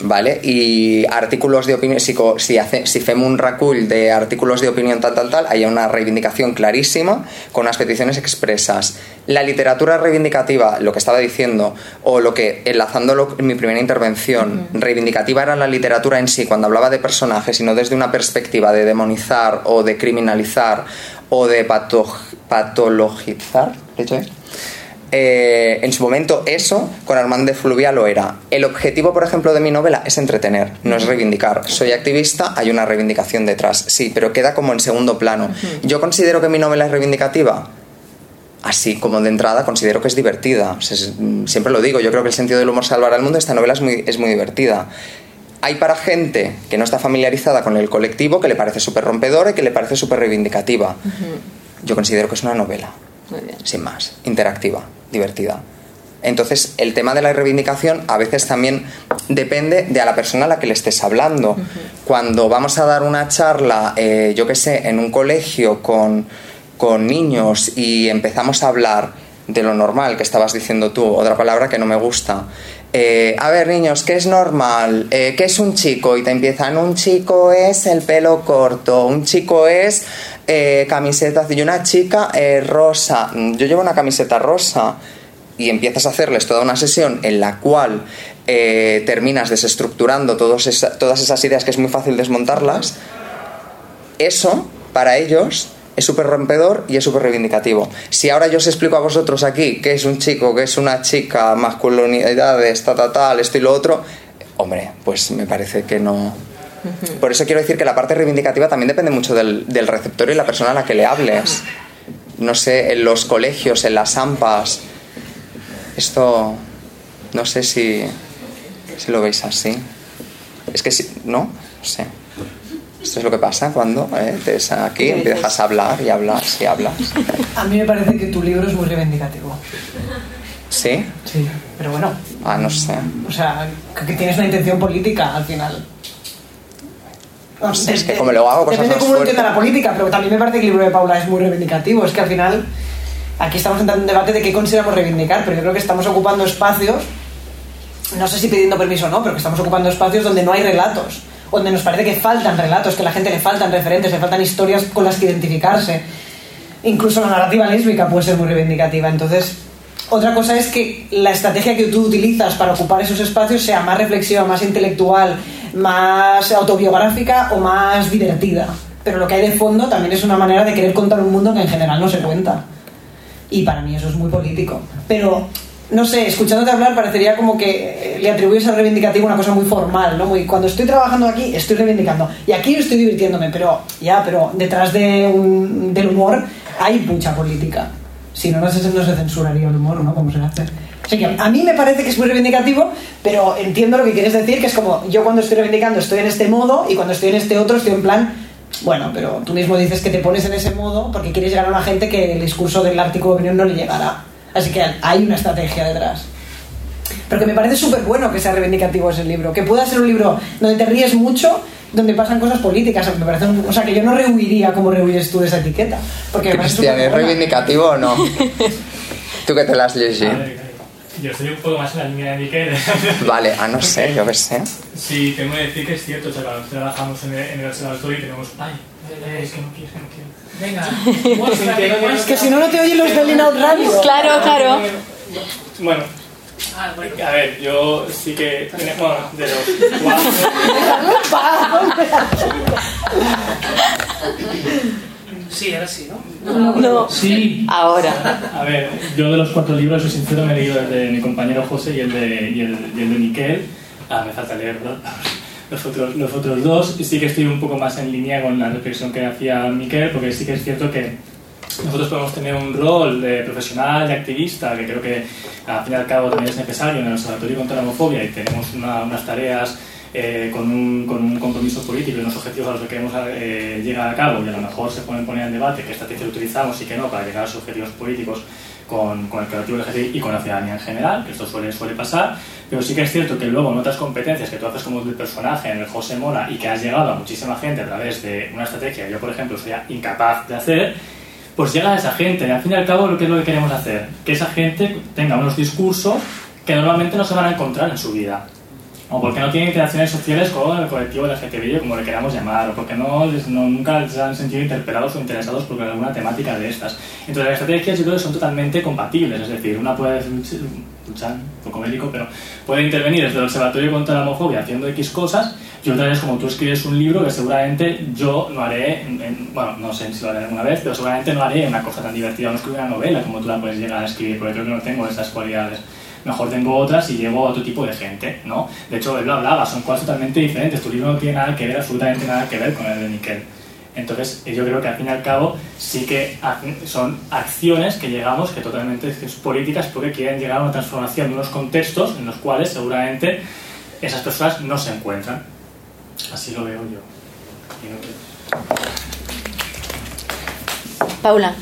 ¿Vale? Y artículos de opinión. Si, si, hace, si fem un recull de artículos de opinión tal, tal, tal, hay una reivindicación clarísima con unas peticiones expresas. La literatura reivindicativa, lo que estaba diciendo, o lo que, enlazándolo en mi primera intervención, reivindicativa era la literatura en sí, cuando hablaba de personajes, y no desde una perspectiva de demonizar o de criminalizar o de pato- patologizar. ¿Lo he dicho bien? Eh, en su momento eso con Armand de Fluvia lo era. El objetivo, por ejemplo, de mi novela es entretener, no es reivindicar. Soy activista, hay una reivindicación detrás, sí, pero queda como en segundo plano. Yo considero que mi novela es reivindicativa. Así como de entrada considero que es divertida. O sea, es- siempre lo digo, yo creo que el sentido del humor salvará al mundo. Esta novela es muy, es muy divertida. Hay para gente que no está familiarizada con el colectivo, que le parece súper rompedora y que le parece súper reivindicativa. Yo considero que es una novela Muy bien. sin más, interactiva, divertida. Entonces, el tema de la reivindicación a veces también depende de a la persona a la que le estés hablando. Cuando vamos a dar una charla, eh, yo qué sé, en un colegio con, con niños y empezamos a hablar de lo normal que estabas diciendo tú, otra palabra que no me gusta. Eh, a ver, niños, ¿qué es normal? Eh, ¿Qué es un chico? Y te empiezan, un chico es el pelo corto, un chico es eh, camiseta y una chica eh, rosa. Mm, Yo llevo una camiseta rosa y empiezas a hacerles toda una sesión en la cual eh, terminas desestructurando todas esas ideas que es muy fácil desmontarlas, eso para ellos es súper rompedor y es súper reivindicativo. Si ahora yo os explico a vosotros aquí qué es un chico, qué es una chica, masculinidades, ta, ta, tal, esto y lo otro, hombre, pues me parece que no... Por eso quiero decir que la parte reivindicativa también depende mucho del, del receptor y la persona a la que le hables. No sé, en los colegios, en las AMPAs, esto no sé si, si lo veis así. Es que si, ¿no? No sé. Esto es lo que pasa cuando eh, te ves aquí empiezas a hablar y hablas y hablas. A mí me parece que tu libro es muy reivindicativo. ¿Sí? Sí, pero bueno. Ah, no sé. O sea, que tienes una intención política al final. No sé, es que como lo hago cosas Depende más cómo lo entienda la política, pero también me parece que el libro de Paula es muy reivindicativo. Es que al final aquí estamos entrando en un debate de qué consideramos reivindicar, pero yo creo que estamos ocupando espacios, no sé si pidiendo permiso o no, pero que estamos ocupando espacios donde no hay relatos, donde nos parece que faltan relatos, que a la gente le faltan referentes, le faltan historias con las que identificarse. Incluso la narrativa lésbica puede ser muy reivindicativa. Entonces, otra cosa es que la estrategia que tú utilizas para ocupar esos espacios sea más reflexiva, más intelectual, más autobiográfica o más divertida. Pero lo que hay de fondo también es una manera de querer contar un mundo que en general no se cuenta. Y para mí eso es muy político. Pero, no sé, escuchándote hablar parecería como que eh, le atribuyes al reivindicativo una cosa muy formal, ¿no? Muy, cuando estoy trabajando aquí, estoy reivindicando. Y aquí estoy divirtiéndome, pero ya, pero detrás del humor hay mucha política. Si no, no se, no se censuraría el humor, ¿no? Como se hace. Así que a mí me parece que es muy reivindicativo, pero entiendo lo que quieres decir, que es como yo cuando estoy reivindicando estoy en este modo y cuando estoy en este otro estoy en plan, bueno, pero tú mismo dices que te pones en ese modo porque quieres llegar a una gente que el discurso del artículo de opinión no le llegará. Así que hay una estrategia detrás. Pero que me parece súper bueno que sea reivindicativo ese libro, que pueda ser un libro donde te ríes mucho, donde pasan cosas políticas, me parece un- o sea, que yo no rehuiría como rehuyes tú de esa etiqueta. Porque Cristian, ¿es reivindicativo o no? ¿Tú que te las lees? A Yo estoy un poco más en la línea de Miquel. Vale, ah, no sé, yo qué sé. sí, tengo que decir que es cierto, o sea, cuando trabajamos en el, en el observatorio y tenemos. Ay, es que no quiero, que no quiero. Venga, Es que si no, no te oyen los del Linout Radio. Claro, claro. Bueno, a ver, yo sí que. Bueno, de los cuatro. Sí, ahora sí, ¿no? No. Sí. Ahora. A ver, yo de los cuatro libros, soy sincero, me he leído el de mi compañero José y el de, y el, y el de Miquel. Ah, me falta leer ¿no? Los, otros, los otros dos. Y sí que estoy un poco más en línea con la reflexión que hacía Miquel, porque sí que es cierto que nosotros podemos tener un rol de profesional, de activista, que creo que al fin y al cabo también es necesario en el Observatorio contra la Homofobia y tenemos una- unas tareas eh, con, un, con un compromiso político y unos objetivos a los que queremos eh, llegar a cabo y a lo mejor se pueden poner en debate qué estrategia utilizamos y qué no para llegar a esos objetivos políticos con, con el colectivo LGTBI y con la ciudadanía en general, que esto suele, suele pasar, pero sí que es cierto que luego en otras competencias que tú haces como el personaje en el José Mora y que has llegado a muchísima gente a través de una estrategia que yo, por ejemplo, sería incapaz de hacer, pues llega a esa gente. Al fin y al cabo, lo que es lo que queremos hacer, que esa gente tenga unos discursos que normalmente no se van a encontrar en su vida. O porque no tienen interacciones sociales con el colectivo LGTBI, como le queramos llamar, o porque no, no- nunca les han sentido interpelados o interesados por alguna temática de estas. Entonces, las estrategias yo creo que son totalmente compatibles, es decir, una puede luchar, un poco médico, pero puede intervenir desde el Observatorio contra la Homofobia haciendo X cosas, y otra vez como tú escribes un libro que seguramente yo no haré, en- bueno, no sé si lo haré alguna vez, pero seguramente no haré una cosa tan divertida, no escribir una novela como tú la puedes llegar a escribir, porque creo que no tengo esas cualidades. Mejor tengo otras y llevo a otro tipo de gente, ¿no? De hecho, él lo hablaba, son cosas totalmente diferentes. Tu libro no tiene nada que ver, absolutamente nada que ver con el de Miquel. Entonces, yo creo que al fin y al cabo sí que son acciones que llegamos, que totalmente son políticas, porque quieren llegar a una transformación de unos contextos en los cuales seguramente esas personas no se encuentran. Así lo veo yo. Paula,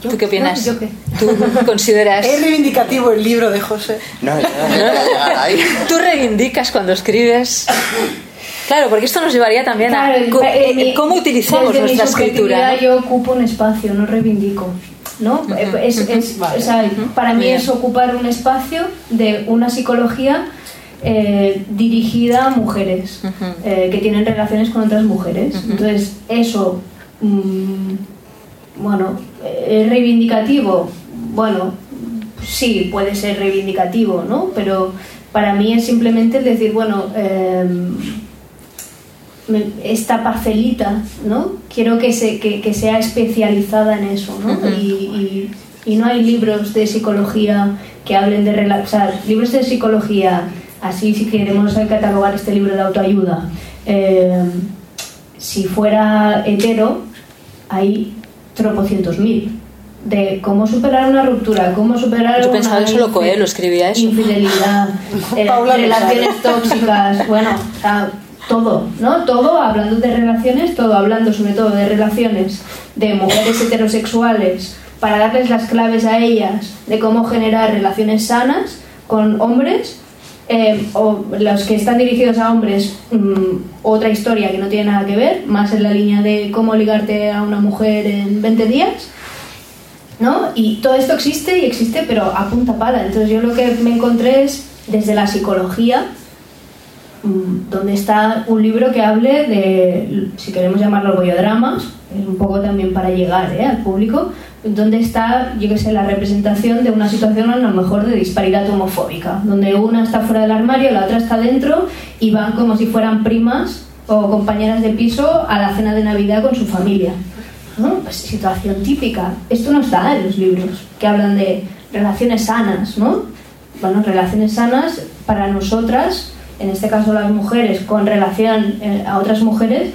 ¿tú qué opinas? ¿Yo qué? ¿Tú consideras... Es reivindicativo el libro de José. No, no quiero llegar ahí. ¿Tú reivindicas cuando escribes? Claclaro, porque esto nos llevaría también a Claro, eh, mi- cómo utilizamos desde mi nuestra escritura. subjetividad Yo ocupo un espacio, no reivindico. ¿no? Eh, es, es- Vale. o sea, para mí Bien. es ocupar un espacio de una psicología eh, dirigida a mujeres eh, que tienen relaciones con otras mujeres. Entonces, eso, mm, bueno, eh, ¿es reivindicativo? Bueno, sí, puede ser reivindicativo, ¿no? Pero para mí es simplemente el decir, bueno, em, esta parcelita, ¿no? Quiero que, se, que, que sea especializada en eso, ¿no? Y, y- y no hay libros de psicología que hablen de rela- o sea, libros de psicología, así si queremos catalogar este libro de autoayuda. eh, si fuera hetero, hay tropocientos mil de cómo superar una ruptura, cómo superar Yo una pensaba que solo infi- Coelho escribía eso. infidelidad, eh, relaciones tóxicas, bueno, o sea, todo, ¿no? Todo hablando de relaciones, todo hablando sobre todo de relaciones de mujeres heterosexuales para darles las claves a ellas de cómo generar relaciones sanas con hombres eh, o los que están dirigidos a hombres, mm, otra historia que no tiene nada que ver, más en la línea de cómo ligarte a una mujer en 20 días. ¿no? Y todo esto existe y existe, pero a punta pala. Entonces yo lo que me encontré es desde la psicología, mm, donde está un libro que hable de, si queremos llamarlo bollodramas, es un poco también para llegar ¿eh? al público, donde está, yo que sé, la representación de una situación a lo mejor de disparidad homofóbica, donde una está fuera del armario, la otra está dentro y van como si fueran primas o compañeras de piso a la cena de Navidad con su familia. ¿no? Pues situación típica. Esto no está en los libros que hablan de relaciones sanas, ¿no? Bueno, relaciones sanas para nosotras, en este caso las mujeres, con relación eh, a otras mujeres,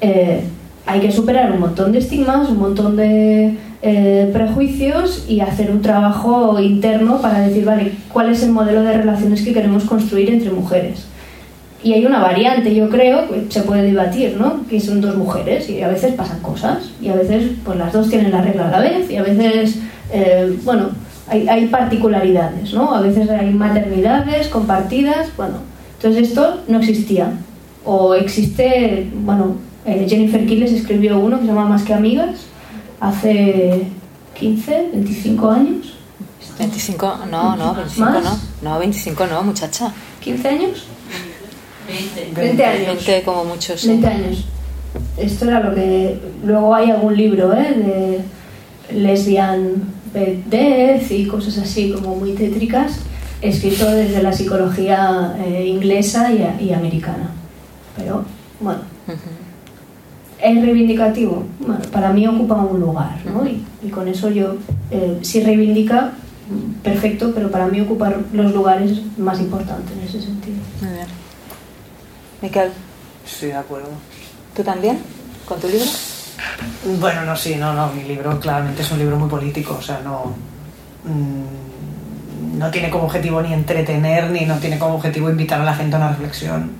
eh, hay que superar un montón de estigmas, un montón de eh, prejuicios y hacer un trabajo interno para decir, vale, ¿cuál es el modelo de relaciones que queremos construir entre mujeres? Y hay una variante, yo creo, que se puede debatir, ¿no? Que son dos mujeres y a veces pasan cosas y a veces pues las dos tienen la regla a la vez y a veces, eh, bueno, hay, hay particularidades, ¿no? A veces hay maternidades compartidas, bueno. Entonces esto no existía. O existe, bueno, eh, Jennifer Kiles escribió uno que se llama Más que Amigas hace 15, 25 años. 25, no, no, 25 ¿Más? no. No, 25 no, muchacha. ¿15 años? 20 años. 20 como muchos. sí. 20 años. Esto era lo que. Luego hay algún libro, ¿eh? De lesbian death y cosas así, como muy tétricas, escrito desde la psicología eh, inglesa y, y americana. Pero, bueno. ¿Es reivindicativo? Bueno, para mí ocupa un lugar, ¿no? Y, y con eso yo, eh, si reivindica, perfecto, pero para mí ocupa los lugares más importantes en ese sentido. Muy bien. Miquel, Estoy de acuerdo. ¿tú también? ¿Con tu libro? Bueno, no, sí, no, no, mi libro claramente es un libro muy político, o sea, no, mm, no tiene como objetivo ni entretener, ni no tiene como objetivo invitar a la gente a una reflexión,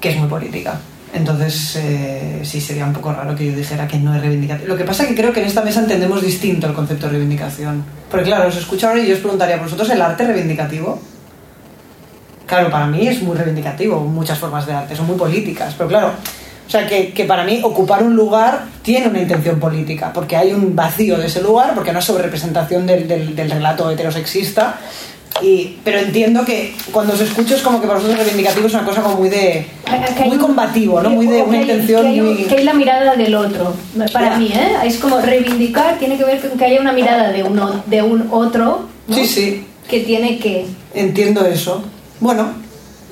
que es muy política. Entonces, eh, sí, sería un poco raro que yo dijera que no es reivindicación. Lo que pasa es que creo que en esta mesa entendemos distinto el concepto de reivindicación. Porque claro, os escucho ahora y yo os preguntaría, ¿vosotros el arte reivindicativo? Claro, para mí es muy reivindicativo, muchas formas de arte, son muy políticas, pero claro, o sea, que, que para mí ocupar un lugar tiene una intención política, porque hay un vacío de ese lugar, porque no es sobrerepresentación del, del, del relato heterosexista, y, pero entiendo que cuando os escucho es como que para vosotros reivindicativo es una cosa como muy de Que hay muy un- combativo, ¿no? Muy de una hay- intención que hay, muy... que hay la mirada del otro, para mí, ¿eh? Es como reivindicar, tiene que ver con que haya una mirada de, uno, de un otro, ¿no? Sí, sí, Que tiene que... entiendo eso. Bueno,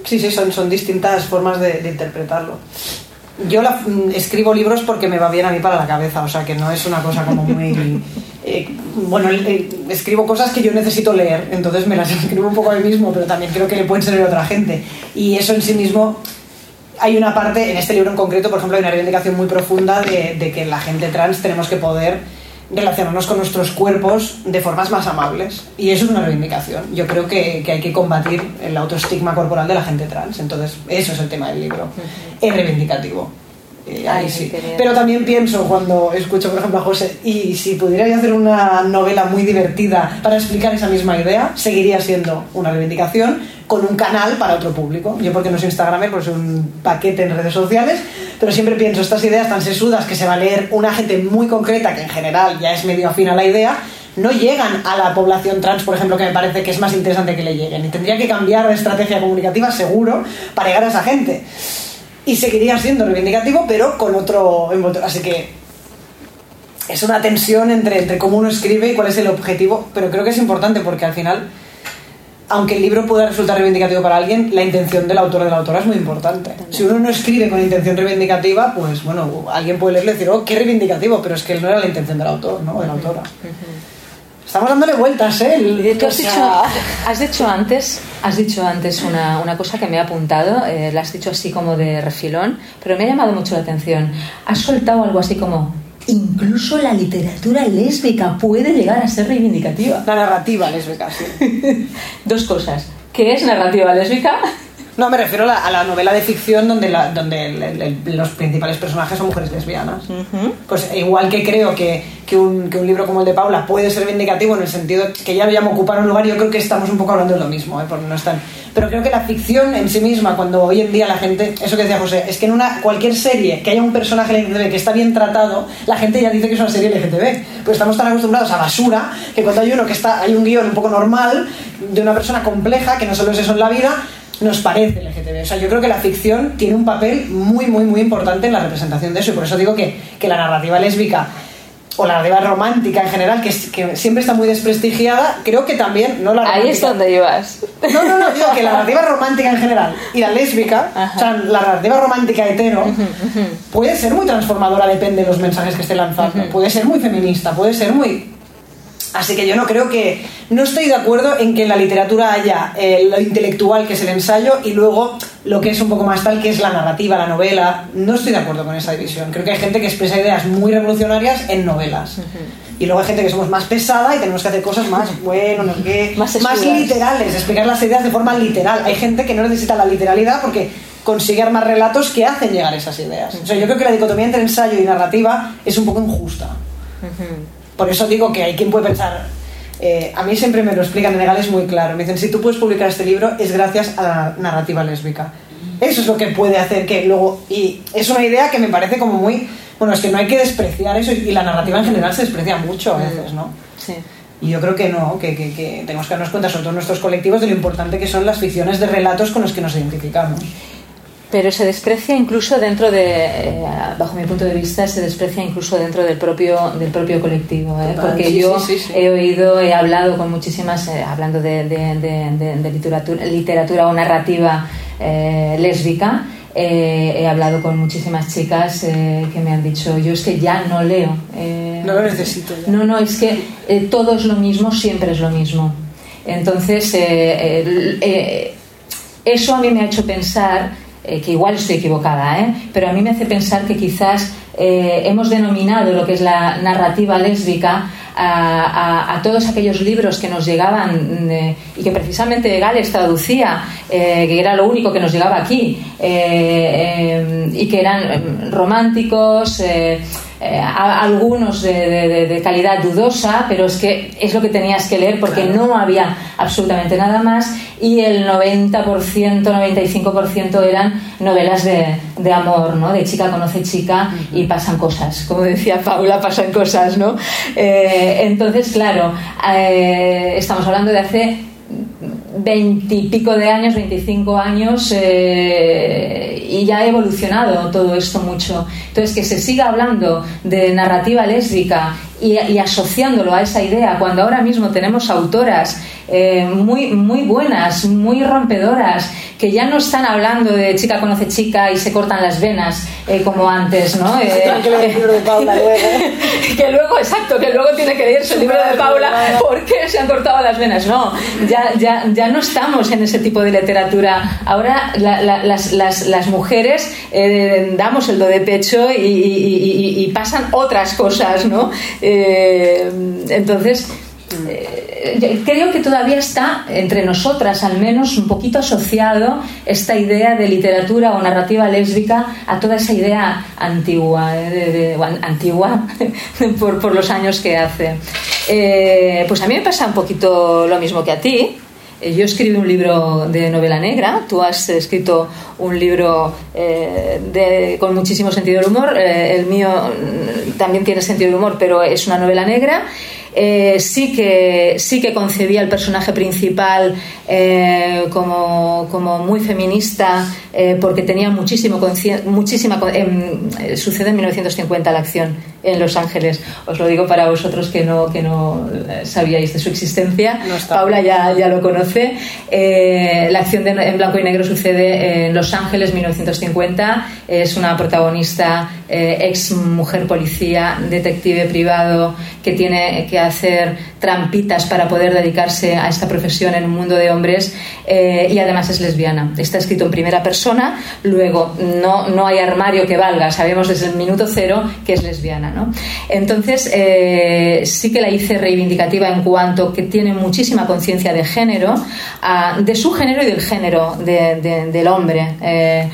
sí, sí, son, son distintas formas de, de interpretarlo. Yo la- mm, escribo libros porque me va bien a mí para la cabeza, o sea que no es una cosa como muy... eh, bueno, eh, escribo cosas que yo necesito leer, entonces me las escribo un poco a mí mismo, pero también creo que le pueden servir a otra gente. Y eso en sí mismo hay una parte, en este libro en concreto, por ejemplo, hay una reivindicación muy profunda de, de que la gente trans tenemos que poder relacionarnos con nuestros cuerpos de formas más amables. Y eso es una reivindicación. Yo creo que, que hay que combatir el autoestigma corporal de la gente trans. Entonces, eso es el tema del libro. Es reivindicativo. Eh, ahí Ay, sí. Pero también pienso cuando escucho, por ejemplo, a José, y si pudiera yo hacer una novela muy divertida para explicar esa misma idea, seguiría siendo una reivindicación con un canal para otro público. Yo porque no soy Instagramer, porque soy un paquete en redes sociales, pero siempre pienso estas ideas tan sesudas que se va a leer una gente muy concreta que en general ya es medio afín a la idea, no llegan a la población trans, por ejemplo, que me parece que es más interesante que le lleguen. Y tendría que cambiar de estrategia comunicativa seguro para llegar a esa gente y seguiría siendo reivindicativo, pero con otro. Así que es una tensión entre, entre cómo uno escribe y cuál es el objetivo, pero creo que es importante porque al final aunque el libro pueda resultar reivindicativo para alguien, la intención del autor o de la autora es muy importante. Si uno no escribe con intención reivindicativa, pues bueno, alguien puede leerlo y decir, oh, qué reivindicativo, pero es que no era la intención del autor, ¿no? De la autora. Estamos dándole vueltas, ¿eh? Tú has, dicho, has dicho antes, has dicho antes una, una cosa que me ha apuntado, eh, la has dicho así como de refilón, pero me ha llamado mucho la atención. Has soltado algo así como, incluso la literatura lésbica puede llegar a ser reivindicativa. La narrativa lésbica, sí. Dos cosas. ¿Qué es narrativa lésbica? No, me refiero a la, a la novela de ficción donde, la- donde el- el- el- los principales personajes son mujeres lesbianas. Pues igual que creo que, que un, que un libro como el de Paula puede ser vindicativo en el sentido que ya llama ocupar un lugar, yo creo que estamos un poco hablando de lo mismo, ¿eh? porque no están. Pero creo que la ficción en sí misma, cuando hoy en día la gente, eso que decía José, es que en una cualquier serie que haya un personaje LGTB que está bien tratado, la gente ya dice que es una serie LGTB. Pues estamos tan acostumbrados a basura que cuando hay uno que está, hay un guion un poco normal de una persona compleja, que no solo es eso en la vida, nos parece LGTB. O sea, yo creo que la ficción tiene un papel muy, muy, muy importante en la representación de eso. Y por eso digo que, que la narrativa lésbica o la narrativa romántica en general, que, siempre está muy desprestigiada, creo que también, no la Ahí es romántica- donde ibas. no, no, no, digo que la narrativa romántica en general y la lésbica, o sea, la narrativa romántica hetero, puede ser muy transformadora, depende de los mensajes que esté lanzando. Puede ser muy feminista, puede ser muy. Así que yo no creo que. No estoy de acuerdo en que en la literatura haya eh, lo intelectual, que es el ensayo, y luego lo que es un poco más tal, que es la narrativa, la novela. No estoy de acuerdo con esa división. Creo que hay gente que expresa ideas muy revolucionarias en novelas. Y luego hay gente que somos más pesada y tenemos que hacer cosas más, bueno, no sé qué, Más más literales, explicar las ideas de forma literal. Hay gente que no necesita la literalidad porque consigue armar relatos que hacen llegar esas ideas. O sea, yo creo que la dicotomía entre ensayo y narrativa es un poco injusta. Por eso digo que hay quien puede pensar. eh, a mí siempre me lo explican en legales muy claro. Me dicen, si tú puedes publicar este libro es gracias a la narrativa lésbica. Eso es lo que puede hacer que luego... Y es una idea que me parece como muy... Bueno, es que no hay que despreciar eso y la narrativa en general se desprecia mucho a veces, ¿no? Sí. Y yo creo que no, que, que- que tenemos que darnos cuenta, sobre todo nuestros colectivos, de lo importante que son las ficciones de relatos con los que nos identificamos. Pero se desprecia incluso dentro de, eh, bajo mi punto de vista, se desprecia incluso dentro del propio, del propio colectivo. ¿eh? Porque sí, yo sí, sí, sí. he oído, he hablado con muchísimas, eh, hablando de, de- de- de- de literatura, literatura o narrativa lésbica, he hablado con muchísimas chicas que me han dicho, yo es que ya no leo. No lo necesito ya. no, no, es que todo es lo mismo, siempre es lo mismo. Entonces, eso a mí me ha hecho pensar, eh, que igual estoy equivocada, ¿eh? pero a mí me hace pensar que quizás eh, hemos denominado lo que es la narrativa lésbica a, a- todos aquellos libros que nos llegaban eh, y que precisamente Gales traducía, que era lo único que nos llegaba aquí, y que eran románticos, eh, a- algunos de, de- de- de calidad dudosa, pero es que es lo que tenías que leer porque no había absolutamente nada más y el 90%, 95% eran novelas de, de amor, ¿no? De chica conoce chica y pasan cosas, como decía Paula, pasan cosas, ¿no? Eh, entonces, claro, eh, estamos hablando de hace veintipico de años, 25 años, eh, y ya ha evolucionado todo esto mucho. Entonces, que se siga hablando de narrativa lésbica y, y asociándolo a esa idea, cuando ahora mismo tenemos autoras eh, muy, muy buenas, muy rompedoras, que ya no están hablando de chica conoce chica y se cortan las venas eh, como antes, ¿no? Eh, que luego. exacto, que luego tiene que leerse el libro de Paula, ¿por qué se han cortado las venas? No, ya, ya, ya no estamos en ese tipo de literatura. Ahora la- la- las, las- las mujeres eh, damos el do de pecho y- y pasan otras cosas, ¿no? Eh, entonces... eh, creo que todavía está entre nosotras al menos un poquito asociado esta idea de literatura o narrativa lésbica a toda esa idea antigua eh, antigua por, los años que hace. Pues a mí me pasa un poquito lo mismo que a ti yo escribí un libro de novela negra, tú has escrito un libro eh, de- con muchísimo sentido del humor, eh, el mío mm, también tiene sentido del humor, pero es una novela negra. Eh, sí, que, sí que concebía el personaje principal eh, como, como muy feminista, eh, porque tenía muchísimo muchísima em, sucede en 1950 la acción en Los Ángeles. Os lo digo para vosotros que no que no sabíais de su existencia. No. Paula ya, ya lo conoce. La acción de- en blanco y negro sucede en Los Ángeles 1950 es una protagonista ex mujer policía detective privado que tiene que hacer trampitas para poder dedicarse a esta profesión en un mundo de hombres eh, y además es lesbiana. Está escrito en primera persona, luego no, no hay armario que valga, sabemos desde el minuto cero que es lesbiana. ¿no? Entonces eh, sí que la hice reivindicativa en cuanto que tiene muchísima conciencia de género, ah, de su género y del género de- de- del hombre. Eh,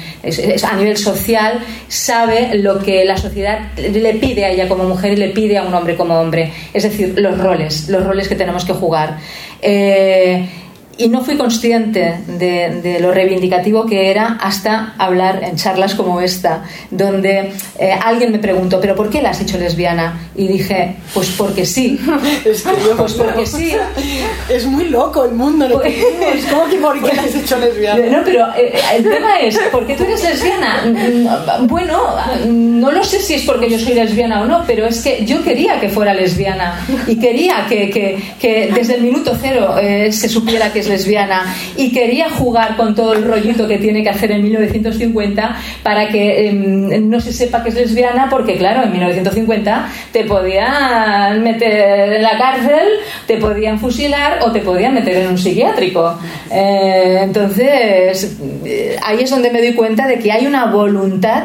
a nivel social sabe lo que la sociedad le pide a ella como mujer y le pide a un hombre como hombre, es decir, los roles, los roles que tenemos que jugar. Eh, y no fui consciente de, de lo reivindicativo que era hasta hablar en charlas como esta, donde eh, alguien me preguntó, ¿pero por qué la has hecho lesbiana? Y dije, pues porque sí. Es que yo- Pues porque sí. Es muy loco el mundo, ¿no? Es como que por qué la has hecho lesbiana. No, pero eh, el tema es, ¿por qué tú eres lesbiana? Bueno, no lo sé si es porque yo soy lesbiana o no, pero es que yo quería que fuera lesbiana y quería que, que- que desde el minuto cero eh, se supiera que es lesbiana y quería jugar con todo el rollito que tiene que hacer en 1950 para que em, no se sepa que es lesbiana porque claro, en 1950 te podían meter en la cárcel, te podían fusilar o te podían meter en un psiquiátrico. Eh, entonces, eh, ahí es donde me doy cuenta de que hay una voluntad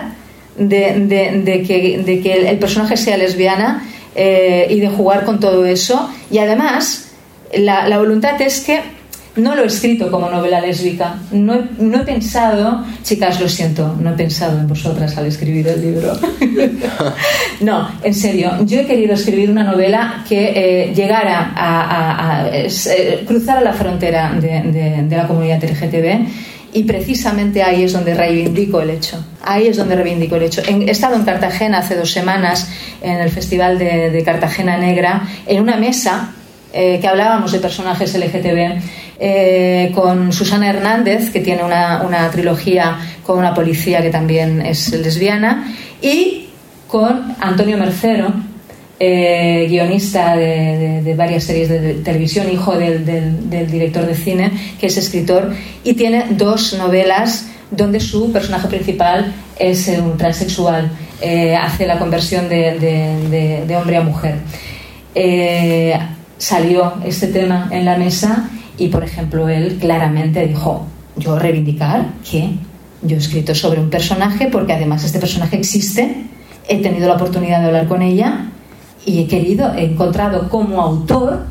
de, que, el, personaje sea lesbiana eh, y de jugar con todo eso. Y además, la voluntad es que no lo he escrito como novela lésbica. No he, no he pensado, chicas, lo siento, no he pensado en vosotras al escribir el libro. no, en serio, yo he querido escribir una novela que eh, llegara a, a- eh, cruzara la frontera de, la comunidad LGTB. Y precisamente ahí es donde reivindico el hecho. Ahí es donde reivindico el hecho. He estado en Cartagena hace dos semanas, en el Festival de, de Cartagena Negra, en una mesa eh, que hablábamos de personajes LGTB, eh, con Susana Hernández, que tiene una, una trilogía con una policía que también es lesbiana, y con Antonio Mercero, eh, guionista de, varias series de, televisión, hijo del, del- director de cine, que es escritor, y tiene dos novelas donde su personaje principal es un transexual, eh, hace la conversión de, hombre a mujer. Salió este tema en la mesa y, por ejemplo, él claramente dijo, yo reivindicar que yo he escrito sobre un personaje porque además este personaje existe, he tenido la oportunidad de hablar con ella y he querido, he encontrado como autor,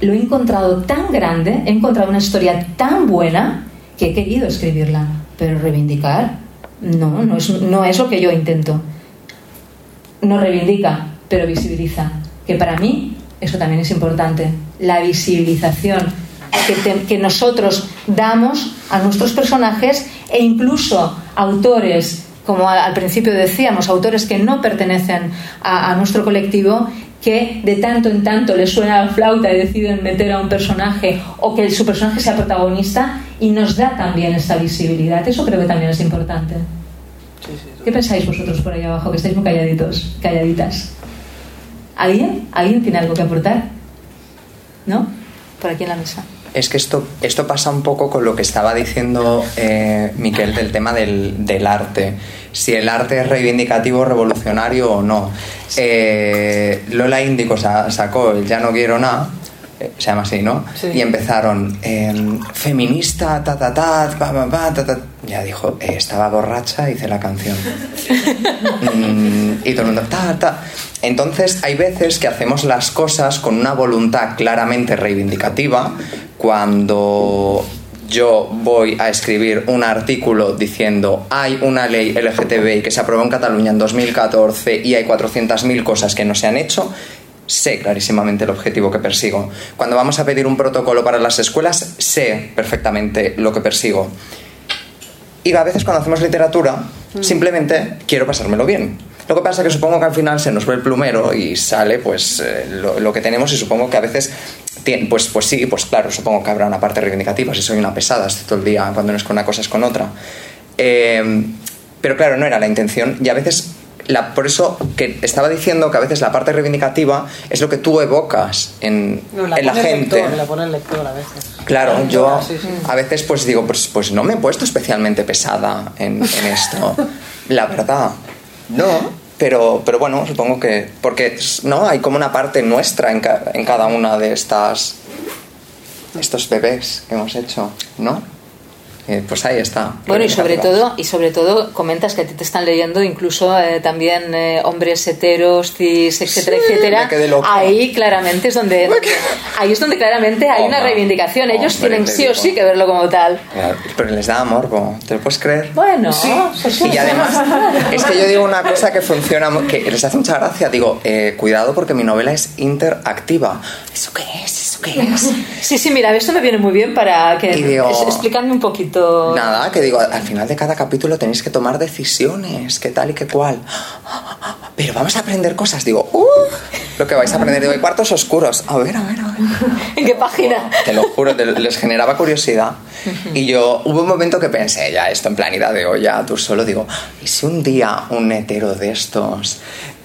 lo he encontrado tan grande, he encontrado una historia tan buena que he querido escribirla, pero reivindicar no, no es, no es lo que yo intento. No reivindica, pero visibiliza, que para mí eso también es importante, la visibilización que, te- que nosotros damos a nuestros personajes e incluso autores, como al, principio decíamos, autores que no pertenecen a, a nuestro colectivo, que de tanto en tanto les suena la flauta y deciden meter a un personaje o que su personaje sea protagonista y nos da también esta visibilidad. Eso creo que también es importante. ¿Qué pensáis vosotros por ahí abajo? Que estáis muy calladitos, calladitas. ¿Alguien? ¿Alguien tiene algo que aportar? ¿No? Por aquí en la mesa. Es que esto, esto pasa un poco con lo que estaba diciendo eh, Miquel del tema del, del arte. Si el arte es reivindicativo, revolucionario o no. Eh, Lola Índico sa- sacó el Ya no quiero nada, eh, se llama así, ¿no? Sí. Y empezaron, eh, feminista, ta, ta, ta, pa, pa, pa, ta, ta. Ya dijo, eh, estaba borracha, hice la canción. Mm, y todo el mundo, ta, ta. Entonces, hay veces que hacemos las cosas con una voluntad claramente reivindicativa. Cuando yo voy a escribir un artículo diciendo hay una ley LGTBI que se aprobó en Cataluña en 2014 y hay 400.000 cosas que no se han hecho, sé clarísimamente el objetivo que persigo. Cuando vamos a pedir un protocolo para las escuelas, sé perfectamente lo que persigo. Y a veces cuando hacemos literatura, simplemente quiero pasármelo bien. Lo que pasa es que supongo que al final se nos ve el plumero y sale pues eh, lo, lo que tenemos y supongo que a veces, pues, pues sí, pues claro, supongo que habrá una parte reivindicativa, si soy una pesada, estoy todo el día cuando no es con una cosa es con otra. Eh, pero claro, no era la intención y a veces la, por eso que estaba diciendo que a veces la parte reivindicativa es lo que tú evocas en, No, la en la gente. lector, la pone el lector a veces. Claro, yo Sí, sí. a veces pues digo, pues, pues no me he puesto especialmente pesada en, en esto. La verdad, no. Pero, pero bueno, supongo que... Porque no hay como una parte nuestra en, ca- en cada una de estas... Estos bebés que hemos hecho, ¿no? Eh, pues ahí está. Bueno, y sobre todo, y sobre todo comentas que a ti te están leyendo incluso eh, también eh, hombres heteros, cis, etcétera, Sí, etcétera. Ahí claramente es donde ahí es donde claramente hay una Hombre, reivindicación. Ellos tienen sí o sí que verlo como tal. Pero les da morbo, ¿te lo puedes creer? Bueno, pues sí. Y además, es que yo digo una cosa que funciona, que les hace mucha gracia. Digo, eh, cuidado porque mi novela es interactiva. ¿Eso qué es? ¿Eso qué es? Sí, sí, mira, esto me viene muy bien para que digo- un poquito. Nada, que digo, al final de cada capítulo tenéis que tomar decisiones, qué tal y qué cual. Pero vamos a aprender cosas. Digo, uh, lo que vais a aprender. Digo, hay cuartos oscuros. A ver, a ver, a ver. ¿En qué página? Te lo juro, te- les generaba curiosidad. Y yo, hubo un momento que pensé, ya, esto en planidad de olla, tú solo digo, ¿y si un día un hetero de estos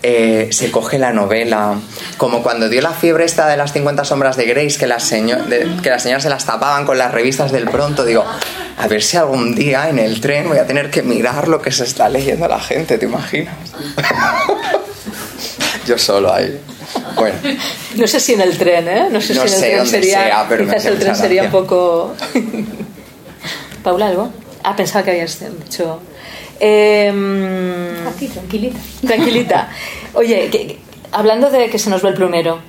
eh, se coge la novela, como cuando dio la fiebre esta de las 50 sombras de Grace, que las, de- que las señoras se las tapaban con las revistas del pronto, digo, a ver si algún día en el tren voy a tener que mirar lo que se está leyendo la gente, ¿te imaginas? yo solo ahí. Bueno. No sé si en el tren, ¿eh? No sé No si en el sé tren sería. sea, pero quizás el tren sería un poco. Paula, ¿algo? Ah, pensaba que habías dicho. Em, Aquí, tranquilita. tranquilita. Oye, que- que- hablando de que se nos ve el plumero,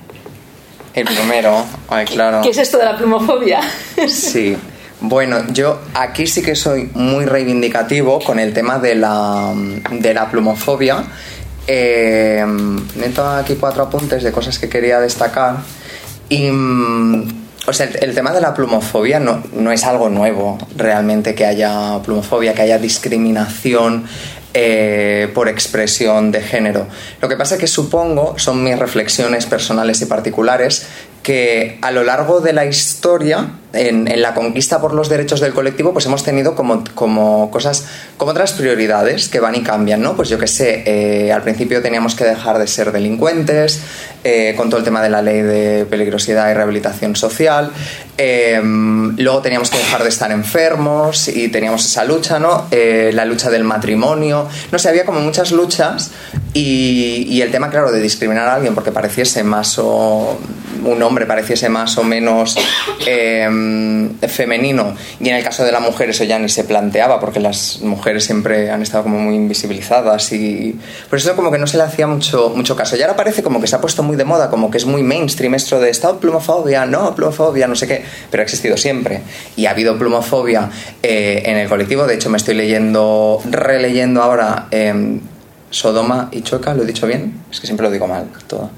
El primero, ay, claro. ¿qué es esto de la plumofobia? Sí. Bueno, yo aquí sí que soy muy reivindicativo con el tema de la, de la plumofobia. Eh, meto aquí cuatro apuntes de cosas que quería destacar. Y, mm, o sea, el, tema de la plumofobia no, no es algo nuevo realmente que haya plumofobia, que haya discriminación eh, por expresión de género. Lo que pasa es que supongo, son mis reflexiones personales y particulares, que a lo largo de la historia, en, en la conquista por los derechos del colectivo, pues hemos tenido como, como cosas, como otras prioridades que van y cambian, ¿no? Pues yo que sé, eh, al principio teníamos que dejar de ser delincuentes, eh, con todo el tema de la ley de peligrosidad y rehabilitación social, eh, luego teníamos que dejar de estar enfermos y teníamos esa lucha, ¿no? Eh, la lucha del matrimonio, no sé, había como muchas luchas y, y el tema, claro, de discriminar a alguien porque pareciese más o un hombre pareciese más o menos eh, femenino y en el caso de la mujer eso ya ni se planteaba porque las mujeres siempre han estado como muy invisibilizadas y por eso como que no se le hacía mucho, mucho caso y ahora parece como que se ha puesto muy de moda como que es muy mainstream esto de estado plumofobia, no, plumofobia, no sé qué pero ha existido siempre y ha habido plumofobia eh, en el colectivo de hecho me estoy leyendo, releyendo ahora em, Sodoma y Chueca, ¿lo he dicho bien? Es que siempre lo digo mal todo.